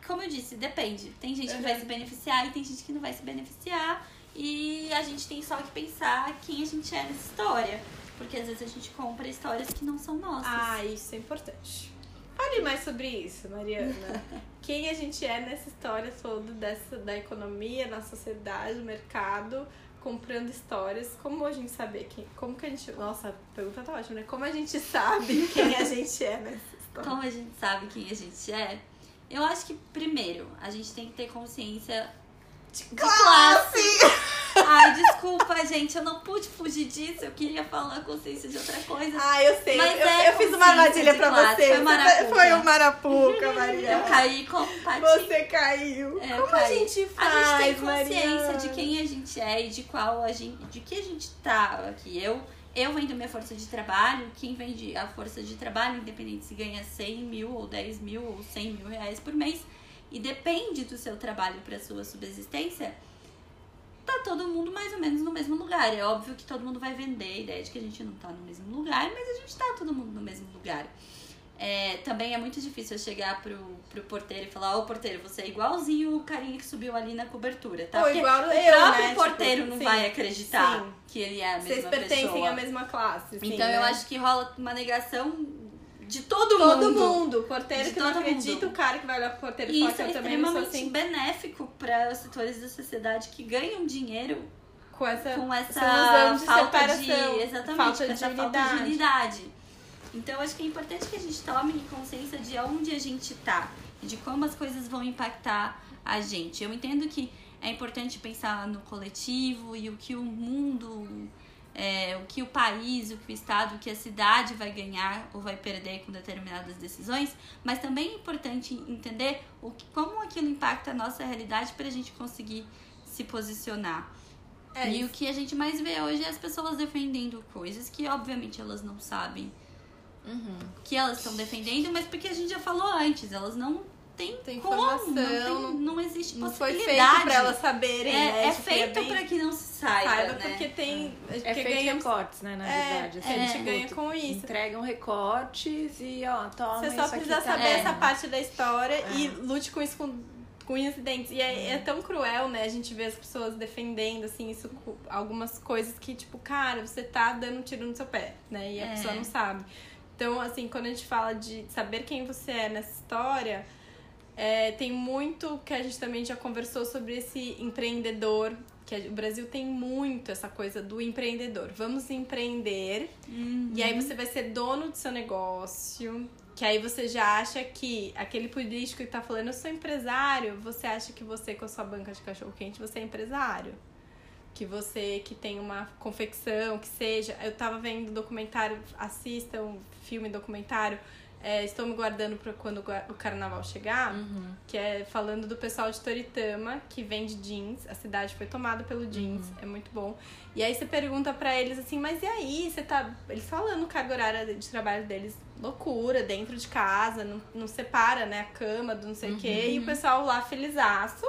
S3: Como eu disse, depende. Tem gente que
S2: Uhum.
S3: vai se beneficiar e tem gente que não vai se beneficiar. E a gente tem só que pensar quem a gente é nessa história. Porque às vezes a gente compra histórias que não são nossas.
S2: Ah, isso é importante. Fale mais sobre isso, Mariana. Quem a gente é nessa história toda dessa, da economia, na sociedade, no mercado, comprando histórias. Como a gente saber quem. Como que a gente. Nossa, a pergunta tá ótima, né? Como a gente sabe quem a gente é nessa história?
S3: Como a gente sabe quem a gente é? Eu acho que, primeiro, a gente tem que ter consciência de classe. Ai, desculpa, gente, eu não pude fugir disso. Eu queria falar consciência de outra coisa.
S2: Ah, eu sei.
S3: Mas
S2: eu,
S3: é
S2: eu fiz uma armadilha pra você.
S3: foi marapuca.
S2: Foi um marapuca, Maria.
S3: Eu caí com.
S2: Você caiu.
S3: É,
S2: Como a gente faz,
S3: A gente tem consciência
S2: Mariana?
S3: de quem a gente é e de qual a gente, de que a gente tá aqui. Eu, eu vendo minha força de trabalho, quem vende a força de trabalho, independente se ganha 100 mil ou 10 mil ou 100 mil reais por mês, e depende do seu trabalho para sua subsistência, tá todo mundo mais ou menos no mesmo lugar. É óbvio que todo mundo vai vender a ideia de que a gente não tá no mesmo lugar, mas a gente tá todo mundo no mesmo lugar. É, também é muito difícil eu chegar pro, pro porteiro e falar, ô porteiro, você é igualzinho o carinha que subiu ali na cobertura, tá?
S2: Ou
S3: Porque
S2: igual
S3: o
S2: eu,
S3: próprio
S2: né?
S3: porteiro
S2: Tipo,
S3: não
S2: sim,
S3: vai acreditar
S2: sim.
S3: que ele é a mesma
S2: Vocês pertencem
S3: pessoa.
S2: à mesma classe. sim,
S3: então eu
S2: né?
S3: acho que rola uma negação de todo,
S2: Todo
S3: mundo.
S2: mundo. O porteiro
S3: De
S2: que não
S3: todo
S2: acredita,
S3: mundo.
S2: o cara que vai olhar pro porteiro e
S3: isso é extremamente
S2: assim.
S3: benéfico para os setores da sociedade que ganham dinheiro
S2: Com essa,
S3: com essa
S2: de
S3: falta de exatamente
S2: falta de
S3: essa falta de
S2: unidade.
S3: Então acho que é importante que a gente tome consciência de onde a gente tá e de como as coisas vão impactar a gente. Eu entendo que é importante pensar no coletivo e o que o mundo, é, o que o país, o que o estado, o que a cidade vai ganhar ou vai perder com determinadas decisões, mas também é importante entender o que, como aquilo impacta a nossa realidade para a gente conseguir se posicionar.
S2: É
S3: e o que a gente mais vê hoje é as pessoas defendendo coisas que, obviamente, elas não sabem
S1: Uhum.
S3: que elas estão defendendo, mas porque a gente já falou antes, elas não tem,
S2: Tem
S3: como,
S2: informação,
S3: não, tem- não existe
S2: Não foi
S3: possibilidade.
S2: feito pra elas saberem,
S3: É,
S2: né?
S3: é
S2: Tipo,
S3: feito
S2: bem-
S3: pra que não se saiba,
S2: saiba,
S3: né?
S2: porque tem.
S1: É
S2: porque
S1: feito
S2: ganhamos-
S1: recortes, né, na
S2: É,
S1: verdade.
S2: a gente ganha com isso.
S1: Entregam recortes e, ó, toma
S2: Você só precisa
S1: tá
S2: saber essa parte da história
S1: É.
S2: e lute com isso com, com unhas e dentes. E é, é tão cruel, né? A gente vê as pessoas defendendo, assim, isso com algumas coisas que, tipo, cara, você tá dando um tiro no seu pé, né? E a
S3: É.
S2: pessoa não sabe. Então, assim, quando a gente fala de saber quem você é nessa história, é, tem muito que a gente também já conversou sobre esse empreendedor. Que o Brasil tem muito essa coisa do empreendedor. Vamos empreender.
S3: Uhum.
S2: E aí você vai ser dono do seu negócio. Que aí você já acha que aquele político que tá falando, eu sou empresário, você acha que você com a sua banca de cachorro quente, você é empresário. Que você que tem uma confecção, que seja. Eu tava vendo documentário, assista um filme documentário. É, estou me guardando para quando o carnaval chegar,
S1: Uhum.
S2: que é falando do pessoal de Toritama, que vende jeans. A cidade foi tomada pelo jeans, é muito bom. E aí você pergunta pra eles assim, mas e aí? Você tá. Eles falando carga horária de trabalho deles, loucura, dentro de casa, não, não separa, né, a cama do não sei o quê. E o pessoal lá felizaço.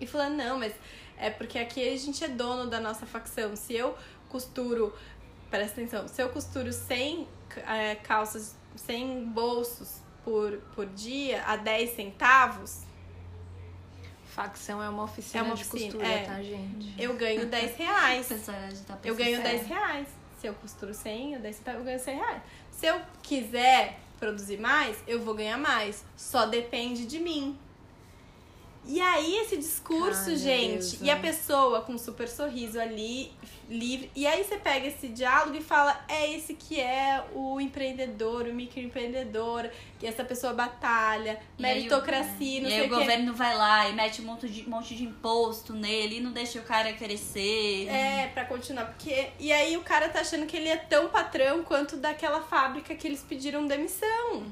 S2: E falando, não, mas é porque aqui a gente é dono da nossa facção. Se eu costuro, presta atenção, se eu costuro 100 é, calças, 100 bolsos por, por dia a 10 centavos,
S1: Facção é uma oficina
S2: É uma
S1: de
S2: oficina,
S1: costura,
S2: é.
S1: tá, gente?
S2: eu ganho 10 reais.
S3: Tá
S2: Eu ganho
S3: sério.
S2: 10 reais. Se eu costuro 100, eu 10 centavos, eu ganho 100 reais. Se eu quiser produzir mais, eu vou ganhar mais. Só depende de mim. E aí, esse discurso, gente,
S1: Deus,
S2: e a
S1: né?
S2: pessoa com um super sorriso ali, livre. E aí você pega esse diálogo e fala: é esse que é o empreendedor, o microempreendedor, que essa pessoa batalha,
S3: E aí
S2: meritocracia, não
S3: e
S2: sei
S3: aí
S2: o
S3: governo vai lá e mete um monte de, monte de imposto nele e não deixa o cara crescer.
S2: É, pra continuar. Porque. E aí o cara tá achando que ele é tão patrão quanto daquela fábrica que eles pediram demissão.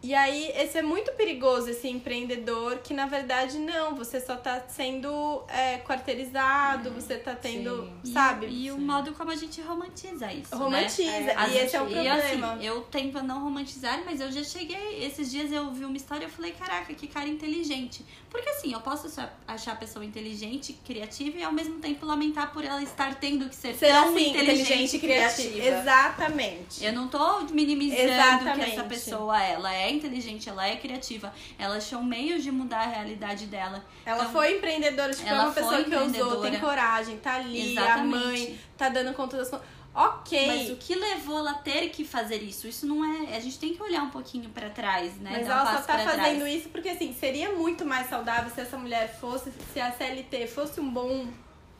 S2: E aí, esse é muito perigoso, esse empreendedor, que na verdade não, você só tá sendo é, quarteirizado, você tá tendo,
S1: sim.
S3: E-
S2: sabe?
S3: E, o modo como a gente romantiza isso. Né?
S2: Romantiza.
S3: Às
S2: E esse é o
S3: e,
S2: problema.
S3: assim, eu tento não romantizar, mas eu já cheguei. Esses dias eu vi uma história e eu falei, caraca, que cara inteligente. Porque assim, eu posso achar a pessoa inteligente, criativa e ao mesmo tempo lamentar por ela estar tendo que ser,
S2: Ser
S3: tão
S2: assim,
S3: inteligente, e criativa.
S2: Exatamente.
S3: Eu não tô minimizando que
S2: Exatamente.
S3: essa pessoa é. Ela é inteligente, ela é criativa. Ela achou meios de mudar a realidade dela.
S2: Ela
S3: Então,
S2: foi empreendedora, tipo, é
S3: ela
S2: uma pessoa que ousou, tem coragem, tá ali, a
S3: Exatamente.
S2: mãe, tá dando conta das coisas. Ok.
S3: Mas o que levou ela a ter que fazer isso? Isso não é. A gente tem que olhar um pouquinho pra trás, né?
S2: Mas
S3: um
S2: ela só tá fazendo
S3: trás.
S2: isso porque, assim, seria muito mais saudável se essa mulher fosse, se a CLT fosse um bom.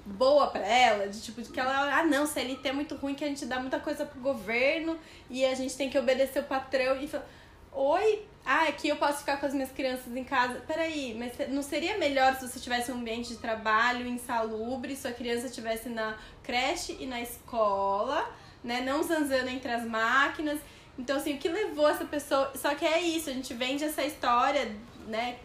S2: boa pra ela, de tipo, de que ela, ah não, CLT é muito ruim, que a gente dá muita coisa pro governo e a gente tem que obedecer o patrão e fala, oi, ah, aqui eu posso ficar com as minhas crianças em casa. Peraí, mas não seria melhor se você tivesse um ambiente de trabalho insalubre, sua criança estivesse na creche e na escola, né? Não zanzando entre as máquinas. Então, assim, o que levou essa pessoa. Só que é isso, a gente vende essa história, né?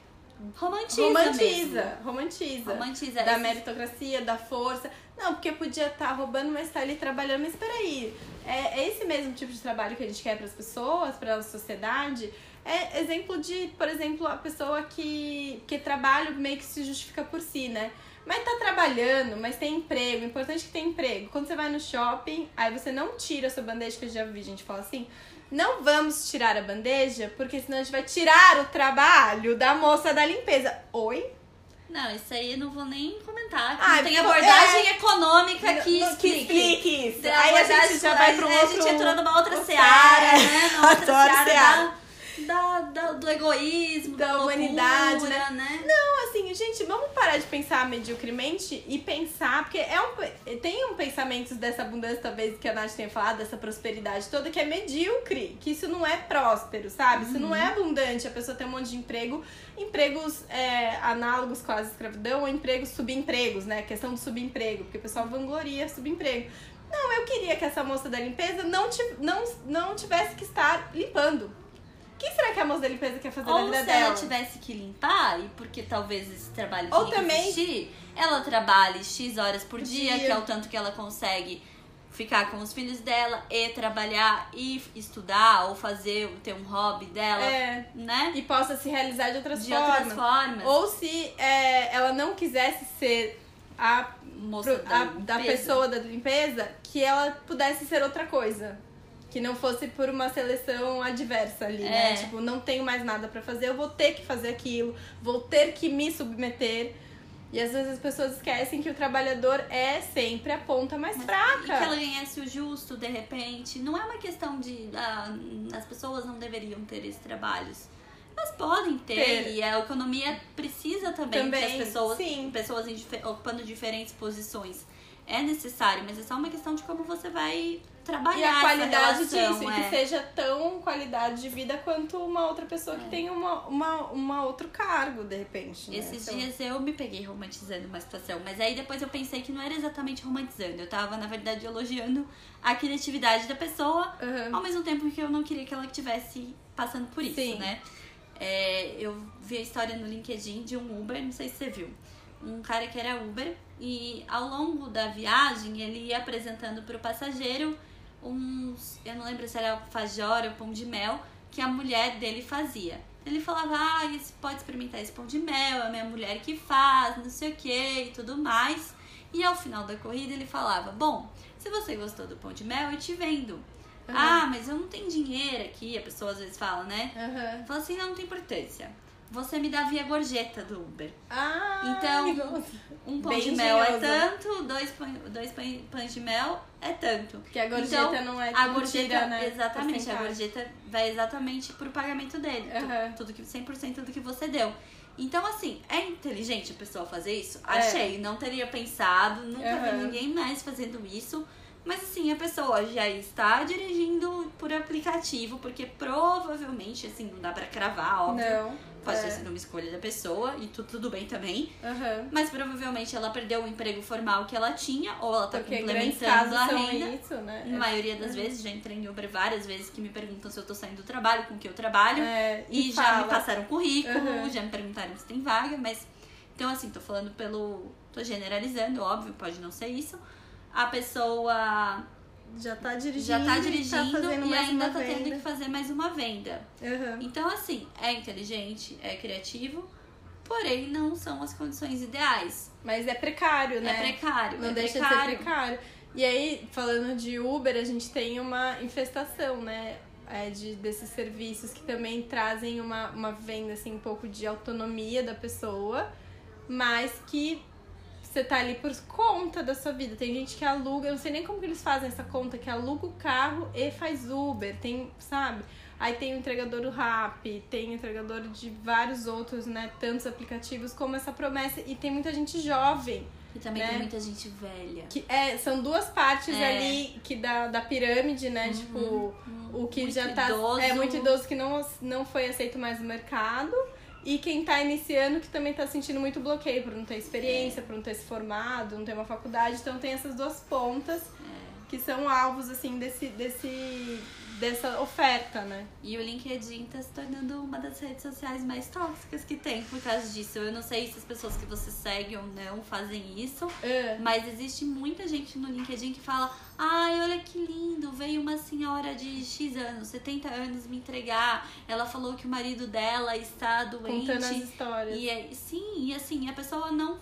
S3: Romantiza.
S2: romantiza,
S3: mesmo.
S2: romantiza.
S3: Romantiza.
S2: Da meritocracia, da força. Não, porque podia estar roubando, mas tá ali trabalhando. Mas peraí, é, é esse mesmo tipo de trabalho que a gente quer para as pessoas, para a sociedade? É exemplo de, por exemplo, a pessoa que, que trabalho meio que se justifica por si, né? Mas tá trabalhando, mas tem emprego. Importante que tem emprego. Quando você vai no shopping, aí você não tira a sua bandeja, que eu já vi gente falar assim. Não vamos tirar a bandeja, porque senão a gente vai tirar o trabalho da moça da limpeza. Oi?
S3: Não, isso aí eu não vou nem comentar.
S2: Ah,
S3: tem
S2: pô,
S3: abordagem
S2: é.
S3: econômica que
S2: No- que
S3: explique.
S2: isso. Aí a gente já vai
S3: escolar,
S2: pro
S3: aí
S2: outro...
S3: A gente entrou numa outra seara, né? Numa outra seara
S2: seara.
S3: Da, da, do egoísmo,
S2: Da
S3: da,
S2: humanidade,
S3: loucura, né?
S2: Não, assim, gente, vamos parar de pensar mediocremente e pensar, porque é um, tem um pensamento dessa abundância, talvez, que a Nath tenha falado, dessa prosperidade toda, que é medíocre, que isso não é próspero, sabe? Isso não é abundante, a pessoa tem um monte de emprego, empregos é, análogos quase à escravidão, ou empregos subempregos, né? A questão do subemprego, porque o pessoal vangloria subemprego. Não, eu queria que essa moça da limpeza não, não, não tivesse que estar limpando. O que será que a moça da limpeza quer fazer na
S3: Ou
S2: vida
S3: se
S2: dela?
S3: ela tivesse que limpar, e porque talvez esse trabalho
S2: Ou
S3: tenha
S2: também-
S3: que existir, ela trabalhe X horas por
S2: Por
S3: dia,
S2: dia.
S3: que é o tanto que ela consegue ficar com os filhos dela e trabalhar e estudar ou fazer, ter um hobby dela,
S2: É.
S3: né?
S2: E possa se realizar de outras
S3: De
S2: formas.
S3: outras formas.
S2: Ou se é, ela não quisesse ser a,
S3: moça
S2: pro-
S3: da,
S2: a- da
S3: limpeza.
S2: pessoa da limpeza, que ela pudesse ser outra coisa. Que não fosse por uma seleção adversa ali, né?
S3: É.
S2: Tipo, não tenho mais nada pra fazer, eu vou ter que fazer aquilo, vou ter que me submeter. E às vezes as pessoas esquecem que o trabalhador é sempre a ponta mais
S3: E que
S2: fraca.
S3: ela ganhasse o justo, de repente. Não é uma questão de. ah, as pessoas não deveriam ter esses trabalhos. Elas podem ter,
S2: Ter.
S3: e a economia precisa também,
S2: Também,
S3: que as pessoas,
S2: sim.
S3: pessoas ocupando diferentes posições. É necessário, mas é só uma questão de como você vai trabalhar
S2: E a qualidade
S3: relação,
S2: disso, e
S3: é.
S2: que seja tão qualidade de vida quanto uma outra pessoa que tem uma, uma, uma outro cargo, de repente. né?
S3: Esses
S2: Então,
S3: dias eu me peguei romantizando uma situação, mas aí depois eu pensei que não era exatamente romantizando. Eu tava, na verdade, elogiando a criatividade da pessoa,
S2: Aham.
S3: ao mesmo tempo que eu não queria que ela estivesse passando por isso,
S2: Sim.
S3: né? É, eu vi a história no LinkedIn de um Uber, não sei se você viu. Um cara que era Uber e ao longo da viagem ele ia apresentando para o passageiro uns, eu não lembro se era alfajor ou pão de mel, que a mulher dele fazia. Ele falava, ah, esse, pode experimentar esse pão de mel, é a minha mulher que faz, não sei o que e tudo mais. E ao final da corrida ele falava, bom, se você gostou do pão de mel, eu te vendo.
S2: Uhum.
S3: Ah, mas eu não tenho dinheiro aqui, a pessoa às vezes fala, né?
S2: Aham.
S3: Fala assim, não, não tem importância. Você me dá via gorjeta do Uber.
S2: Ah,
S3: Então,
S2: nossa.
S3: Um pão
S2: Bem
S3: de mel é
S2: engenhoso.
S3: tanto, dois, pão, dois pães de mel é tanto.
S2: Porque a gorjeta
S3: Então,
S2: não é
S3: A gorjeta,
S2: né?
S3: exatamente, a gorjeta vai exatamente pro pagamento dele.
S2: Aham.
S3: Tudo que, 100% do que você deu. Então, assim, é inteligente a pessoa fazer isso?
S2: É.
S3: Achei, não teria pensado, nunca vi
S2: Aham.
S3: ninguém mais fazendo isso. Mas assim, a pessoa já está dirigindo por aplicativo, porque provavelmente, assim, não dá pra cravar, óbvio.
S2: Não.
S3: Pode
S2: é.
S3: ter sido uma escolha da pessoa e tu- tudo bem também.
S2: Aham.
S3: Mas provavelmente ela perdeu o emprego formal que ela tinha, ou ela tá
S2: Porque
S3: complementando a renda.
S2: isso, né?
S3: Na maioria das vezes, já entrei em Uber várias vezes que me perguntam se eu tô saindo do trabalho, com que eu trabalho.
S2: É,
S3: E, já
S2: fala.
S3: me passaram currículo,
S2: Uhum.
S3: já me perguntaram se tem vaga, mas. Então, assim, tô falando pelo. tô generalizando, óbvio, pode não ser isso. A pessoa
S2: Já tá dirigindo.
S3: já tá
S2: e
S3: dirigindo e
S2: mais
S3: ainda
S2: uma
S3: tá tendo
S2: venda.
S3: que fazer mais uma venda.
S2: Aham.
S3: Então, assim, é inteligente, é criativo, porém não são as condições ideais.
S2: Mas é precário, né?
S3: É precário.
S2: Não
S3: é
S2: deixa
S3: precário.
S2: de ser precário. E aí, falando de Uber, a gente tem uma infestação, né? É, de, desses serviços que também trazem uma, uma venda, assim, um pouco de autonomia da pessoa, mas que você tá ali por conta da sua vida. Tem gente que aluga, eu não sei nem como que eles fazem essa conta, que aluga o carro e faz Uber, tem, sabe? Aí tem o entregador do Rap, tem o entregador de vários outros, né? Tantos aplicativos como essa promessa. E tem muita gente jovem.
S3: E também
S2: né?
S3: tem muita gente velha.
S2: Que é, são duas partes
S3: É.
S2: ali que da, da pirâmide, né? Tipo, o que
S3: Muito
S2: já tá.
S3: idoso.
S2: É muito idoso que não, não foi aceito mais no mercado. E quem tá iniciando que também tá sentindo muito bloqueio por não ter experiência, por não ter se formado, não ter uma faculdade. Então tem essas duas pontas
S3: É.
S2: que são alvos, assim, desse, desse, dessa oferta, né?
S3: E o LinkedIn tá se tornando uma das redes sociais mais tóxicas que tem por causa disso. Eu não sei se as pessoas que você segue ou não fazem isso,
S2: É.
S3: mas existe muita gente no LinkedIn que fala: ai, olha que lindo, veio uma senhora de X anos, 70 anos me entregar. Ela falou que o marido dela está doente.
S2: Contando as histórias.
S3: E é, sim, e assim, a pessoa não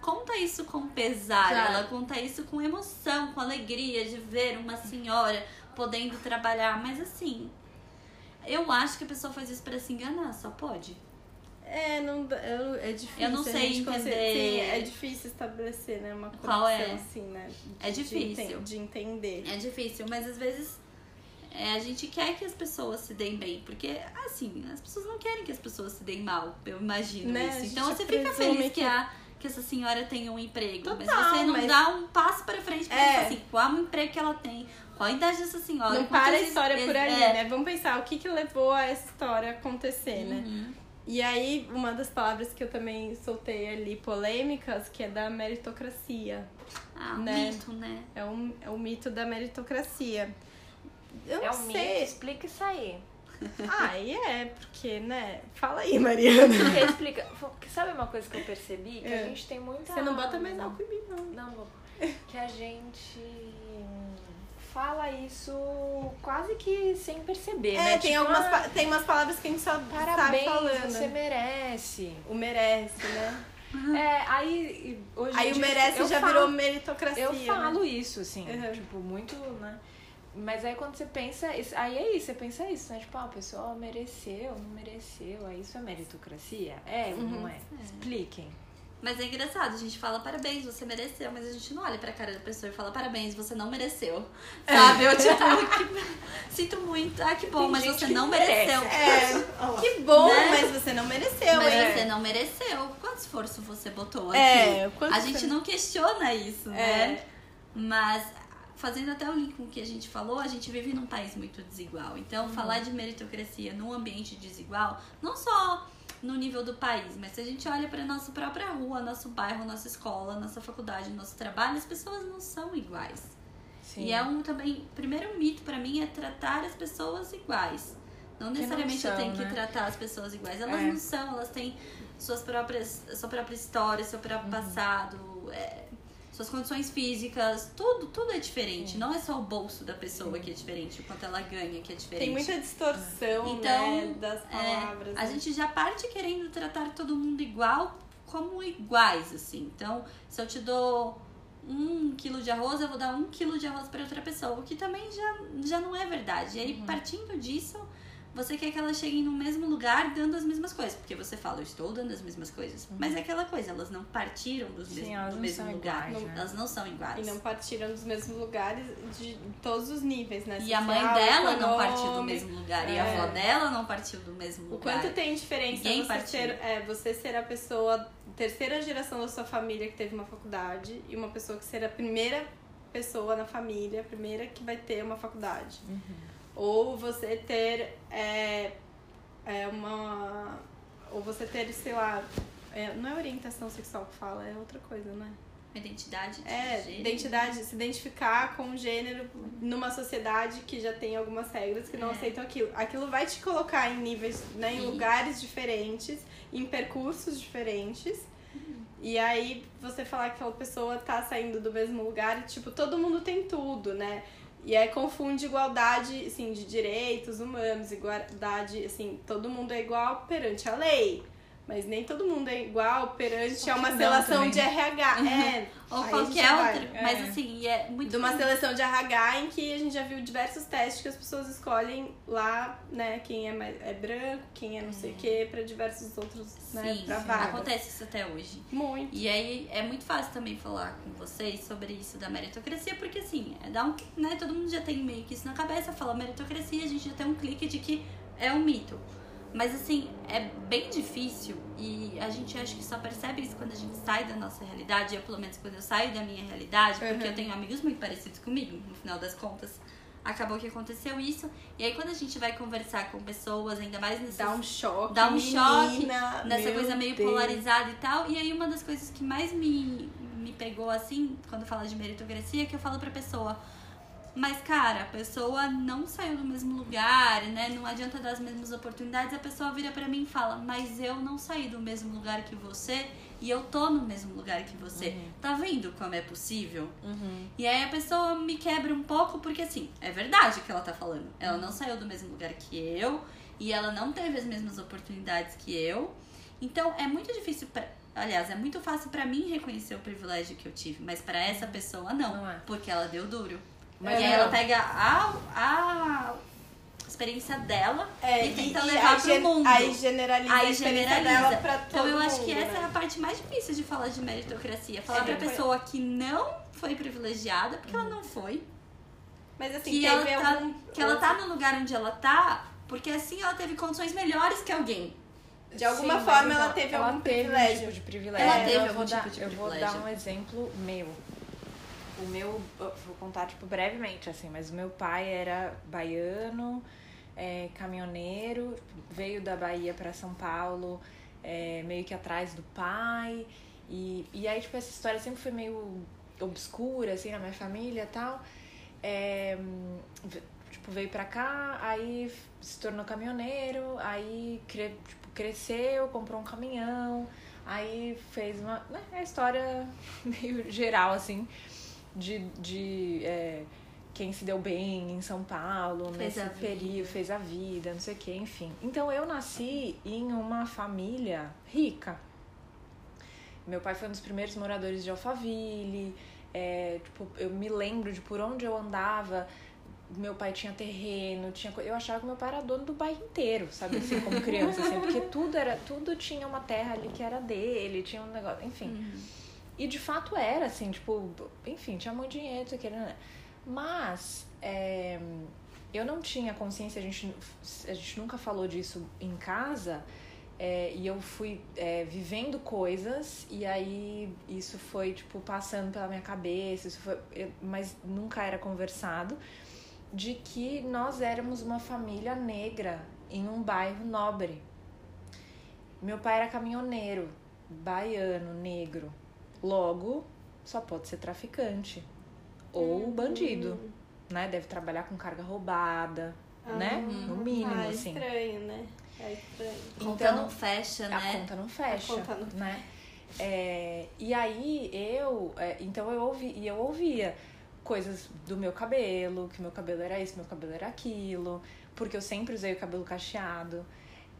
S3: conta isso com pesar, ela conta isso com emoção, com alegria de ver uma senhora podendo trabalhar, mas assim, eu acho que a pessoa faz isso pra se enganar, só pode.
S2: É, não, dá- eu- é difícil.
S3: Eu não sei entender.
S2: Sim, é difícil estabelecer, né? Uma conexão,
S3: Qual é?
S2: assim, né?
S3: É
S2: de
S3: difícil.
S2: enten- De entender.
S3: É difícil, mas às vezes é, a gente quer que as pessoas se deem bem, porque assim, as pessoas não querem que as pessoas se deem mal, eu imagino
S2: Né?
S3: Isso. Então você fica feliz que,
S2: que-
S3: a, que essa senhora tenha um emprego, mas
S2: Total,
S3: você não
S2: mas-
S3: dá um passo para frente pra
S2: É.
S3: assim, qual é o emprego que ela tem, qual a idade dessa senhora.
S2: Não para a história por ali,
S3: é.
S2: né? Vamos pensar o que que levou a essa história a acontecer, né?
S3: Uhum.
S2: E aí, uma das palavras que eu também soltei ali, polêmicas, que é da meritocracia.
S3: Ah, um
S2: Né?
S3: mito, né?
S2: É um, é o mito da meritocracia. Eu não
S1: É um mito,
S2: sei.
S1: explica isso aí.
S2: Ah, e é, porque, né? Fala aí, Mariana.
S1: Porque explica. Sabe uma coisa que eu percebi? Que
S2: É.
S1: a gente tem muita.
S2: Você não bota mais álcool em mim, não.
S1: Não vou. Que a gente. Fala isso quase que sem perceber,
S2: É,
S1: né?
S2: tem
S1: Tipo,
S2: algumas
S1: ah,
S2: tem umas palavras que a gente só
S1: Parabéns,
S2: sabe falando.
S1: você merece.
S2: O merece, né?
S1: É, aí hoje
S2: Aí o merece
S1: eu
S2: já
S1: falo-
S2: virou meritocracia.
S1: Eu
S2: né?
S1: falo isso, assim,
S2: Uhum.
S1: tipo, muito, né? Mas aí quando você pensa, aí é isso, você pensa isso, né? Tipo, ah, a pessoa mereceu, não mereceu, aí isso é meritocracia? É ou
S2: Uhum.
S1: não é? Expliquem.
S3: Mas é engraçado, a gente fala parabéns, você mereceu, mas a gente não olha pra cara da pessoa e fala parabéns, você não mereceu. Sabe? Eu tipo, que- sinto muito. Ah, que bom,
S1: Tem
S3: mas você não
S1: merece.
S3: mereceu.
S2: É, que bom,
S3: Né?
S2: mas você não mereceu,
S3: Mas
S2: hein?
S3: você não mereceu. Quanto esforço você botou aqui?
S2: É, quanto
S3: a gente não questiona isso, né?
S2: É.
S3: Mas fazendo até o link com o que a gente falou, a gente vive num país muito desigual. Então,
S2: Uhum.
S3: falar de meritocracia num ambiente desigual, não só no nível do país, mas se a gente olha para nossa própria rua, nosso bairro, nossa escola, nossa faculdade, nosso trabalho, as pessoas não são iguais.
S1: Sim.
S3: E é um também, primeiro mito pra mim é tratar as pessoas iguais. Não
S1: não
S3: necessariamente eu tenho que
S1: né?
S3: tratar as pessoas iguais. Elas
S1: É.
S3: não são, elas têm suas próprias, sua própria história, seu próprio
S1: Uhum.
S3: passado, é, suas condições físicas, tudo, tudo é diferente. Não é só o bolso da pessoa que é diferente, o quanto ela ganha que é diferente.
S2: Tem muita distorção,
S3: Então,
S2: né, das palavras.
S3: É, a
S2: né?
S3: gente já parte querendo tratar todo mundo igual como iguais, assim. Então, se eu te dou um quilo de arroz, eu vou dar um quilo de arroz para outra pessoa, o que também já, já não é verdade. E aí,
S1: Uhum.
S3: partindo disso, você quer que elas cheguem no mesmo lugar dando as mesmas coisas, porque você fala, eu estou dando as mesmas coisas. Mas é aquela coisa, elas não partiram dos
S1: Uhum. Sim,
S3: mesmos,
S1: elas
S3: do mesmo lugar.
S1: iguais, né?
S3: Elas não são iguais.
S2: E não partiram dos mesmos lugares de todos os níveis, né?
S3: E a mãe dela não partiu do mesmo lugar. E a
S2: É.
S3: avó dela não partiu do mesmo
S2: O
S3: lugar.
S2: quanto tem diferença
S3: Ninguém
S2: você
S3: partiu.
S2: ser, é, você ser a pessoa, terceira geração da sua família que teve uma faculdade e uma pessoa que ser a primeira pessoa na família, a primeira que vai ter uma faculdade. Ou você ter é, é uma. Ou você ter, sei lá. é, não é orientação sexual que fala, é outra coisa, né?
S3: Identidade de
S2: É,
S3: gênero.
S2: identidade, se identificar com um gênero numa sociedade que já tem algumas regras que não
S3: É.
S2: aceitam aquilo. Aquilo vai te colocar em níveis, né, em
S3: Sim.
S2: lugares diferentes, em percursos diferentes. E aí você falar que aquela pessoa tá saindo do mesmo lugar e, tipo, todo mundo tem tudo, né? E aí confunde igualdade, assim, de direitos humanos, igualdade, assim, todo mundo é igual perante a lei. Mas nem todo mundo é igual perante a
S1: que
S2: uma
S1: não
S2: relação
S1: também.
S2: de RH. É,
S3: Ou qualquer outra. Mas
S1: É.
S3: assim, e é muito.
S2: de uma seleção de RH em que a gente já viu diversos testes que as pessoas escolhem lá, né, quem é, mais, é branco, quem é não sei o quê, pra diversos outros, né,
S3: Sim,
S2: pra
S3: sim, acontece isso até hoje.
S2: Muito.
S3: E aí é muito fácil também falar com vocês sobre isso da meritocracia, porque assim, é dá um, né, todo mundo já tem meio que isso na cabeça, fala meritocracia, a gente já tem um clique de que é um mito. Mas assim, é bem difícil e a gente acha que só percebe isso quando a gente sai da nossa realidade, eu pelo menos quando eu saio da minha realidade, porque
S2: Uhum.
S3: eu tenho amigos muito parecidos comigo, no final das contas. Acabou que aconteceu isso. E aí quando a gente vai conversar com pessoas, ainda mais nesses
S2: Dá um choque.
S3: Dá um choque
S2: menina,
S3: nessa coisa meio
S2: Deus.
S3: polarizada e tal. E aí uma das coisas que mais me, me pegou assim, quando fala de meritocracia, é que eu falo pra pessoa, mas cara, a pessoa não saiu do mesmo lugar, né? Não adianta dar as mesmas oportunidades, a pessoa vira pra mim e fala, mas eu não saí do mesmo lugar que você e eu tô no mesmo lugar que você. Tá vendo como é possível?
S1: Uhum.
S3: E aí a pessoa me quebra um pouco, porque assim, é verdade o que ela tá falando. Ela não saiu do mesmo lugar que eu, e ela não teve as mesmas oportunidades que eu. Então é muito difícil pra. Aliás, é muito fácil pra mim reconhecer o privilégio que eu tive, mas pra essa pessoa não,
S1: Não é.
S3: porque ela deu duro.
S1: Mas
S3: e aí
S1: é.
S3: ela pega a, a experiência dela
S2: É,
S3: e tenta
S2: e
S3: levar
S2: aí
S3: pro
S2: gen-
S3: mundo.
S2: Aí generaliza a
S3: Aí generaliza.
S2: dela pra todo
S3: Então eu acho
S2: mundo,
S3: que essa
S2: né?
S3: é a parte mais difícil de falar de meritocracia. Falar
S2: É,
S3: pra
S2: foi-
S3: pessoa que não foi privilegiada, porque ela não foi.
S2: Mas assim,
S3: Que
S2: teve
S3: ela, tá,
S2: algum...
S3: que ela tá no lugar onde ela tá, porque assim ela teve condições melhores que alguém.
S2: De alguma
S1: Sim,
S2: forma ela teve
S1: ela
S2: algum
S1: teve
S2: privilégio.
S1: um tipo de privilégio.
S3: Ela
S1: Então,
S3: teve
S1: eu
S3: algum
S1: dar,
S3: tipo de
S1: Eu vou
S3: privilégio.
S1: dar um exemplo meu. O meu, eu vou contar tipo brevemente assim, mas o meu pai era baiano, é, caminhoneiro, veio da Bahia para São Paulo, é, meio que atrás do pai. E, e aí, tipo, essa história sempre foi meio obscura, assim, na minha família tal. É, tipo, veio pra cá, aí se tornou caminhoneiro, aí cre- tipo, cresceu, comprou um caminhão, aí fez uma. Né, é a história meio geral, assim, de. de é, quem se deu bem em São Paulo,
S3: Fez
S1: nesse período, fez a vida, não sei o que, enfim. Então eu nasci em uma família rica. Meu pai foi um dos primeiros moradores de Alphaville. É, tipo, eu me lembro de por onde eu andava. Meu pai tinha terreno, tinha eu achava que meu pai era dono do bairro inteiro, sabe assim, como criança, assim, porque tudo era, tudo tinha uma terra ali que era dele, tinha um negócio, enfim. E de fato era, assim, tipo, enfim, tinha muito dinheiro, isso aqui, né? Mas é, eu não tinha consciência, a gente, a gente nunca falou disso em casa, é, e eu fui é, vivendo coisas, e aí isso foi, tipo, passando pela minha cabeça, isso foi, eu- mas nunca era conversado, de que nós éramos uma família negra em um bairro nobre. Meu pai era caminhoneiro, baiano, negro. Logo, só pode ser traficante ou bandido, né? Deve trabalhar com carga roubada, né? No mínimo,
S2: ah,
S1: assim.
S2: estranho, né? É estranho.
S3: Conta
S1: Então,
S3: não fecha,
S1: A
S3: né?
S1: conta não fecha,
S2: A conta não
S1: né? É, e aí eu, é, então eu ouvi, e eu ouvia coisas do meu cabelo, que meu cabelo era isso, meu cabelo era aquilo, porque eu sempre usei o cabelo cacheado.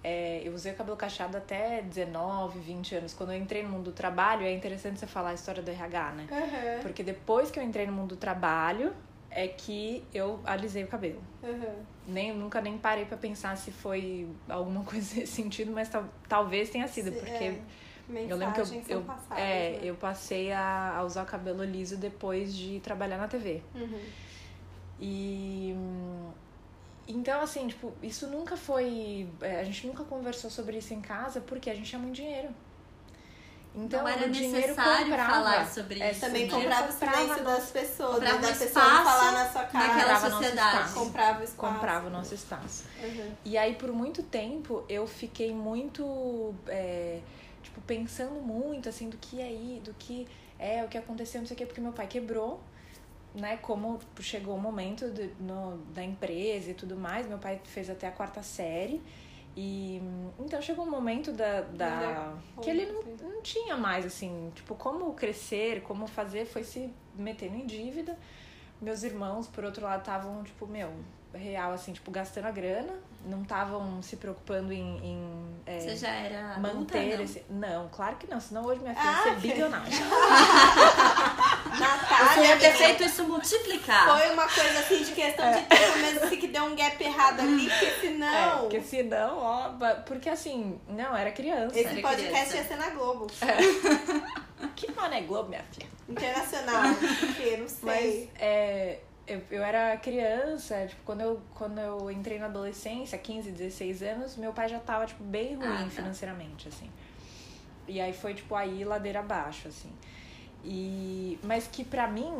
S1: É, eu usei o cabelo cacheado até 19, 20 anos. Quando eu entrei no mundo do trabalho, é interessante você falar a história do RH, né?
S2: Aham,
S1: Porque depois que eu entrei no mundo do trabalho, é que eu alisei o cabelo.
S2: aham.
S1: Nem, nunca nem parei pra pensar se foi alguma coisa nesse sentido, mas tal, talvez tenha sido,
S2: Se-
S1: porque
S2: é,
S1: eu lembro que eu,
S2: mensagens
S1: eu,
S2: passadas,
S1: é,
S2: né?
S1: eu passei a, a usar o cabelo liso depois de trabalhar na TV.
S2: Uhum.
S1: E hum, então assim, tipo, isso nunca foi, é, a gente nunca conversou sobre isso em casa porque a gente tinha muito dinheiro. Então
S3: não era
S1: o dinheiro
S3: necessário
S1: comprava.
S3: falar sobre
S1: É,
S3: isso.
S2: Também
S3: né?
S2: comprava o silêncio das pessoas, né?
S3: comprava
S2: da pessoa não
S3: espaço
S2: falar na sua cara.
S3: naquela sociedade.
S2: Comprava o espaço.
S1: comprava o nosso espaço.
S2: Uhum.
S1: E aí, por muito tempo, eu fiquei muito, é, tipo, pensando muito, assim, do que aí, do que é, o que aconteceu, não sei o quê, porque meu pai quebrou, né, como chegou o momento do- no- da empresa e tudo mais, meu pai fez até a quarta série, e então chegou um momento da, da que ele não, não tinha mais, assim, tipo, como crescer, como fazer, foi se metendo em dívida. Meus irmãos, por outro lado, estavam, tipo, meu, real, assim, tipo, gastando a grana, não estavam se preocupando em, em, é,
S3: Você já era adulta,
S1: manter
S3: não?
S1: esse. Não, claro que não, senão hoje minha filha ia
S2: Ah,
S1: ser bilionária.
S2: Natália,
S3: Você ia ter feito isso multiplicar.
S2: Foi uma coisa assim de questão de tempo mesmo, assim, que deu um gap errado ali, porque
S1: É,
S2: senão.
S1: porque senão, ó, porque assim, não, era criança.
S2: Esse
S3: Era
S2: podcast
S3: criança.
S2: ia ser na Globo.
S1: Que mano é Globo, minha filha?
S2: Internacional. Porque, não
S1: Mas
S2: sei.
S1: é, eu, eu era criança, tipo, quando eu, quando eu entrei na adolescência, 15, 16 anos, meu pai já tava, tipo, bem ruim
S3: Ah, tá.
S1: financeiramente, assim. E aí foi, tipo, aí ladeira abaixo, assim. E, mas que pra mim,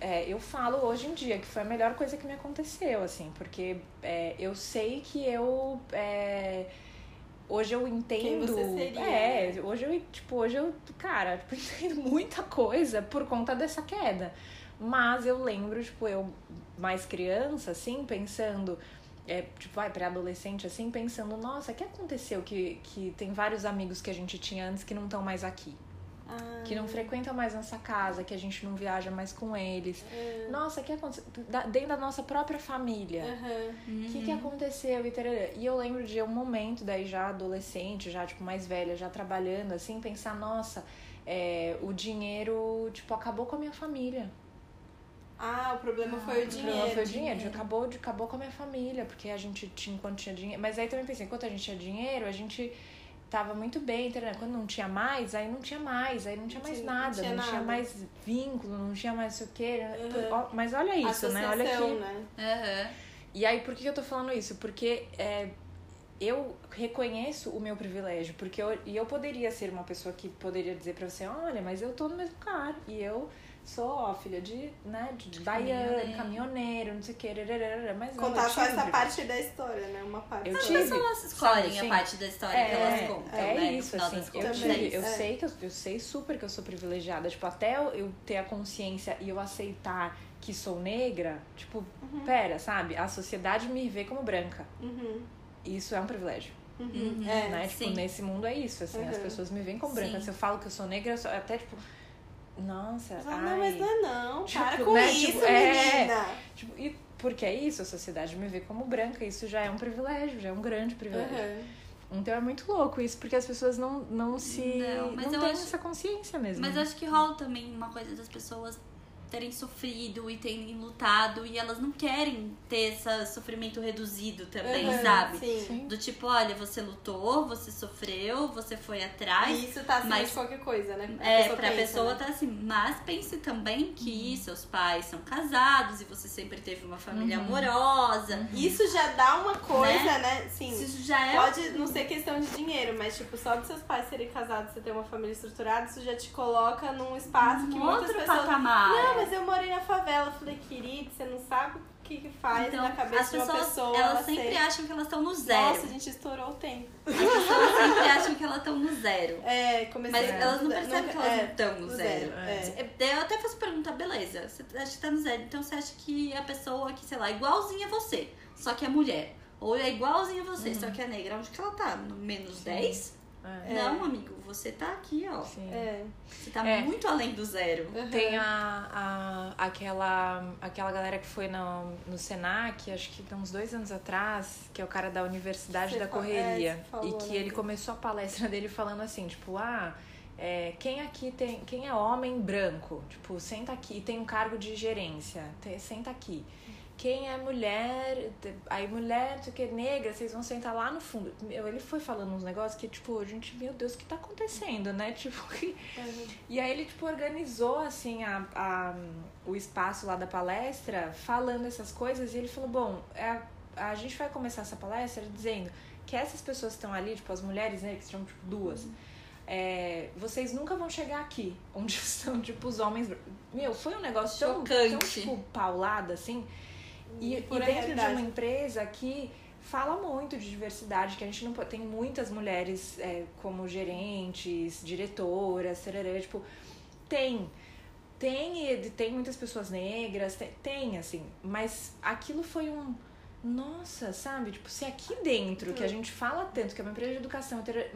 S1: é, eu falo hoje em dia que foi a melhor coisa que me aconteceu, assim, porque é, eu sei que eu. é, hoje eu entendo.
S2: você seria,
S1: é,
S2: né?
S1: hoje eu, tipo, hoje eu, cara, tipo, entendo muita coisa por conta dessa queda. Mas eu lembro, tipo, eu mais criança, assim, pensando. É, tipo, vai pré-adolescente, assim, pensando, nossa, o que aconteceu que, que tem vários amigos que a gente tinha antes que não estão mais aqui?
S2: Ah,
S1: que não frequentam mais nossa casa, que a gente não viaja mais com eles.
S2: é.
S1: Nossa, o que aconteceu? Da- Dentro da nossa própria família. O que, que aconteceu? E, tarará. e eu lembro de um momento, daí já adolescente, já tipo mais velha, já trabalhando, assim, pensar, nossa, é, o dinheiro, tipo, acabou com a minha família.
S2: Ah, o problema foi o
S1: O
S2: dinheiro.
S1: problema foi o dinheiro, de- acabou, acabou com a minha família, porque a gente tinha, enquanto tinha dinheiro. Mas aí também pensei, enquanto a gente tinha dinheiro, a gente tava muito bem, entendeu? Quando não tinha mais, aí não tinha mais, aí não tinha mais
S2: Sim, não
S1: nada,
S2: tinha
S1: não tinha
S2: nada.
S1: mais vínculo, não tinha mais o quê.
S2: Uhum.
S1: Mas olha isso, né? Olha
S2: Associação,
S1: aqui.
S2: né?
S3: Aham.
S1: E aí, por que eu tô falando isso? Porque é, eu reconheço o meu privilégio, porque eu, e eu poderia ser uma pessoa que poderia dizer pra você, olha, mas eu tô no mesmo lugar, e eu sou, ó, filha de, né, de, de baiano,
S3: Caminhoneiro.
S1: não sei o que, mas não,
S2: Contar
S1: eu
S2: só
S1: tive
S2: essa parte da história, né? Uma parte.
S1: Eu tive.
S3: pessoas escolhem
S1: sabe,
S3: a
S1: assim?
S3: parte da história que elas contam,
S1: é
S3: né?
S1: isso, assim, eu, tive, eu
S2: é.
S1: sei que eu, eu sei super que eu sou privilegiada, tipo, até eu, ter a consciência e eu aceitar que sou negra, tipo, pera, sabe? A sociedade me vê como branca.
S2: Uhum.
S1: Isso é um privilégio.
S2: Uhum.
S3: Uhum.
S2: É.
S1: né? Tipo, nesse mundo é isso, assim, as
S2: Uhum.
S1: pessoas me veem como branca.
S3: Sim.
S1: Se eu falo que eu sou negra, eu sou até tipo. Nossa, ai.
S2: não, mas não é não.
S1: Tipo,
S2: Para com
S1: né,
S2: isso,
S1: tipo, é.
S2: menina.
S1: Tipo, e porque é isso, a sociedade me vê como branca, isso já é um privilégio, já é um grande privilégio.
S2: Uhum.
S1: Então é muito louco isso, porque as pessoas não, não se.
S3: Não,
S1: Não,
S3: mas eu
S1: têm
S3: acho-
S1: essa consciência mesmo.
S3: Mas eu acho que rola também uma coisa das pessoas terem sofrido e terem lutado e elas não querem ter esse sofrimento reduzido também,
S2: Uhum,
S3: sabe?
S2: Sim.
S1: Sim.
S3: Do tipo, olha, você lutou, você sofreu, você foi atrás.
S2: E isso tá acima
S3: mas-
S2: de qualquer coisa, né? A
S3: É,
S2: pessoa
S3: pra
S2: pensa,
S3: pessoa
S2: né?
S3: tá assim, mas pense também que seus pais são casados e você sempre teve uma família
S1: Uhum.
S3: amorosa.
S2: Isso já dá uma coisa, né? Sim.
S3: Isso já é
S2: Pode não ser questão de dinheiro, mas tipo, só de seus pais serem casados, você ter uma família estruturada, isso já te coloca num espaço que
S3: um
S2: muitas
S3: outro
S2: pessoas.
S3: patamar.
S2: Não, mas eu morei na favela. Eu falei, querido, você não sabe o que, que faz
S3: Então,
S2: na cabeça
S3: as
S2: de uma
S3: pessoas,
S2: pessoa.
S3: elas
S2: ela
S3: sempre
S2: ser-
S3: acham que elas estão no zero.
S2: Nossa, a gente estourou o tempo.
S3: As pessoas sempre acham que elas estão no zero.
S2: É, comecei
S3: Mas elas não
S2: nunca-
S3: percebem que elas
S2: é,
S3: estão no
S2: no
S3: zero.
S2: zero, é.
S3: É, Eu até faço pergunta, beleza, você acha que tá no zero, então você acha que a pessoa que, sei lá, é igualzinha a você, só que é mulher, ou é igualzinha a você, só que é negra, onde que ela tá? No menos 10?
S1: É.
S3: Não, amigo, você tá aqui, ó.
S1: Sim.
S2: É.
S3: Você tá
S1: É.
S3: muito além do zero.
S2: Uhum.
S1: Tem a, a, aquela, aquela galera que foi no, no Senac, acho que uns dois anos atrás, que é o cara da Universidade
S2: Você
S1: da
S2: é,
S1: Correria.
S2: falou,
S1: e que
S2: né?
S1: ele começou a palestra dele falando assim, tipo, ah, é, quem aqui tem. Quem é homem branco? Tipo, senta aqui, tem um cargo de gerência, senta aqui. Quem é mulher, aí mulher, o que, negra, vocês vão sentar lá no fundo. Meu, ele foi falando uns negócios que, tipo, a gente, meu Deus, o que tá acontecendo, né? Tipo, que,
S2: Uhum.
S1: e aí ele, tipo, organizou, assim, a, a- o espaço lá da palestra, falando essas coisas, e ele falou, bom, é, a gente vai começar essa palestra dizendo que essas pessoas que estão ali, tipo, as mulheres, né, que são, tipo, duas, é, vocês nunca vão chegar aqui, onde estão, tipo, os homens... Meu, foi um negócio tão, tão,
S3: Chocante.
S1: tipo, paulada, assim, e, e
S2: Pura
S1: dentro de
S2: realidade.
S1: uma empresa que fala muito de diversidade, que a gente não pode, tem muitas mulheres é, como gerentes, diretoras, tarará, tipo, tem. Tem, e tem muitas pessoas negras, tem, tem, assim, mas aquilo foi um. Nossa, sabe? Tipo, se aqui dentro, que a gente fala tanto, que é uma empresa de educação, tarará,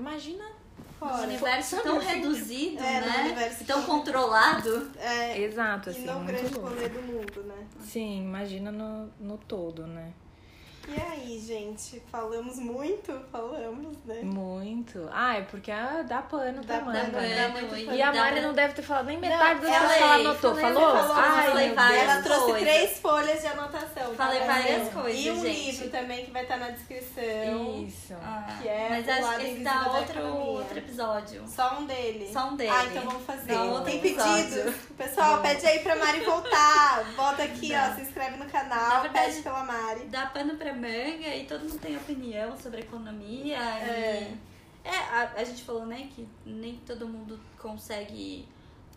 S1: imagina.
S3: Um
S2: Fora.
S3: universo
S1: Sabe,
S3: tão
S1: assim,
S3: reduzido,
S2: é,
S3: né?
S2: universo
S3: tão controlado.
S2: É,
S1: Exato,
S2: e
S1: assim.
S2: não o
S1: muito
S2: grande
S1: louco.
S2: rolê do mundo, né?
S1: Sim, imagina no, no todo, né?
S2: E aí, gente? Falamos muito? Falamos, né?
S1: Muito. Ah, é porque ah, dá pano
S2: Dá
S1: pra Amanda,
S2: pano,
S1: né?
S2: dá muito
S3: e
S2: pano.
S1: A
S3: dá
S1: Mari não deve ter falado nem metade das coisas que ela
S3: falei,
S1: anotou.
S3: falei,
S1: Falou?
S3: falou,
S1: Ai,
S3: falei várias.
S2: Ela trouxe
S3: coisas.
S2: três folhas de anotação.
S3: Falei
S2: tá?
S3: várias
S2: É.
S3: coisas,
S2: E um
S3: gente.
S2: livro também que vai estar na descrição.
S1: Isso.
S3: Ah,
S2: Que é
S3: mas
S2: o
S3: acho que esse dá outro, outro episódio.
S2: Só um dele.
S3: Só um dele.
S2: Ah, então vamos fazer.
S3: Dá outro
S2: Tem pedidos. Pessoal, pede aí pra Mari voltar. Volta aqui, ó. Se inscreve no
S3: Na
S2: canal.
S3: verdade-
S2: pede pela Mari.
S3: Dá pano pra manga e todo mundo tem opinião sobre economia.
S2: É.
S3: E... É, a, a gente falou, né, que nem todo mundo consegue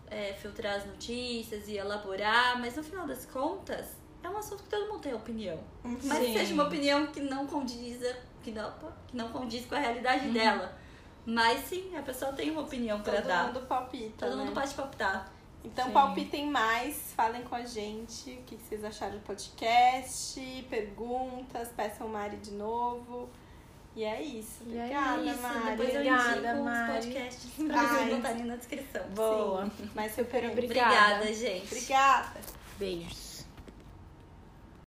S3: é, filtrar as notícias e elaborar, mas no final das contas, é um assunto que todo mundo tem opinião. Mas
S1: Sim.
S3: seja uma opinião que não condiz, que não, que não condiz com a realidade
S2: Uhum.
S3: dela. Mas sim, a pessoa tem uma opinião pra
S2: Todo
S3: dar.
S2: mundo palpita.
S3: Todo
S2: né?
S3: mundo pode palpitar.
S2: Então
S1: Sim.
S2: palpitem mais, falem com a gente o que vocês acharam do podcast, perguntas, peçam Mari de novo. E é isso.
S1: E é
S2: Obrigada,
S3: Isso,
S2: Mari.
S3: depois eu
S1: Obrigada,
S3: indico
S1: Mari.
S3: os podcasts pra
S2: Ai.
S3: vocês botarem na descrição.
S1: Boa.
S2: Sim, mas super
S1: Obrigada.
S3: Obrigada, gente.
S2: Obrigada.
S1: Beijos.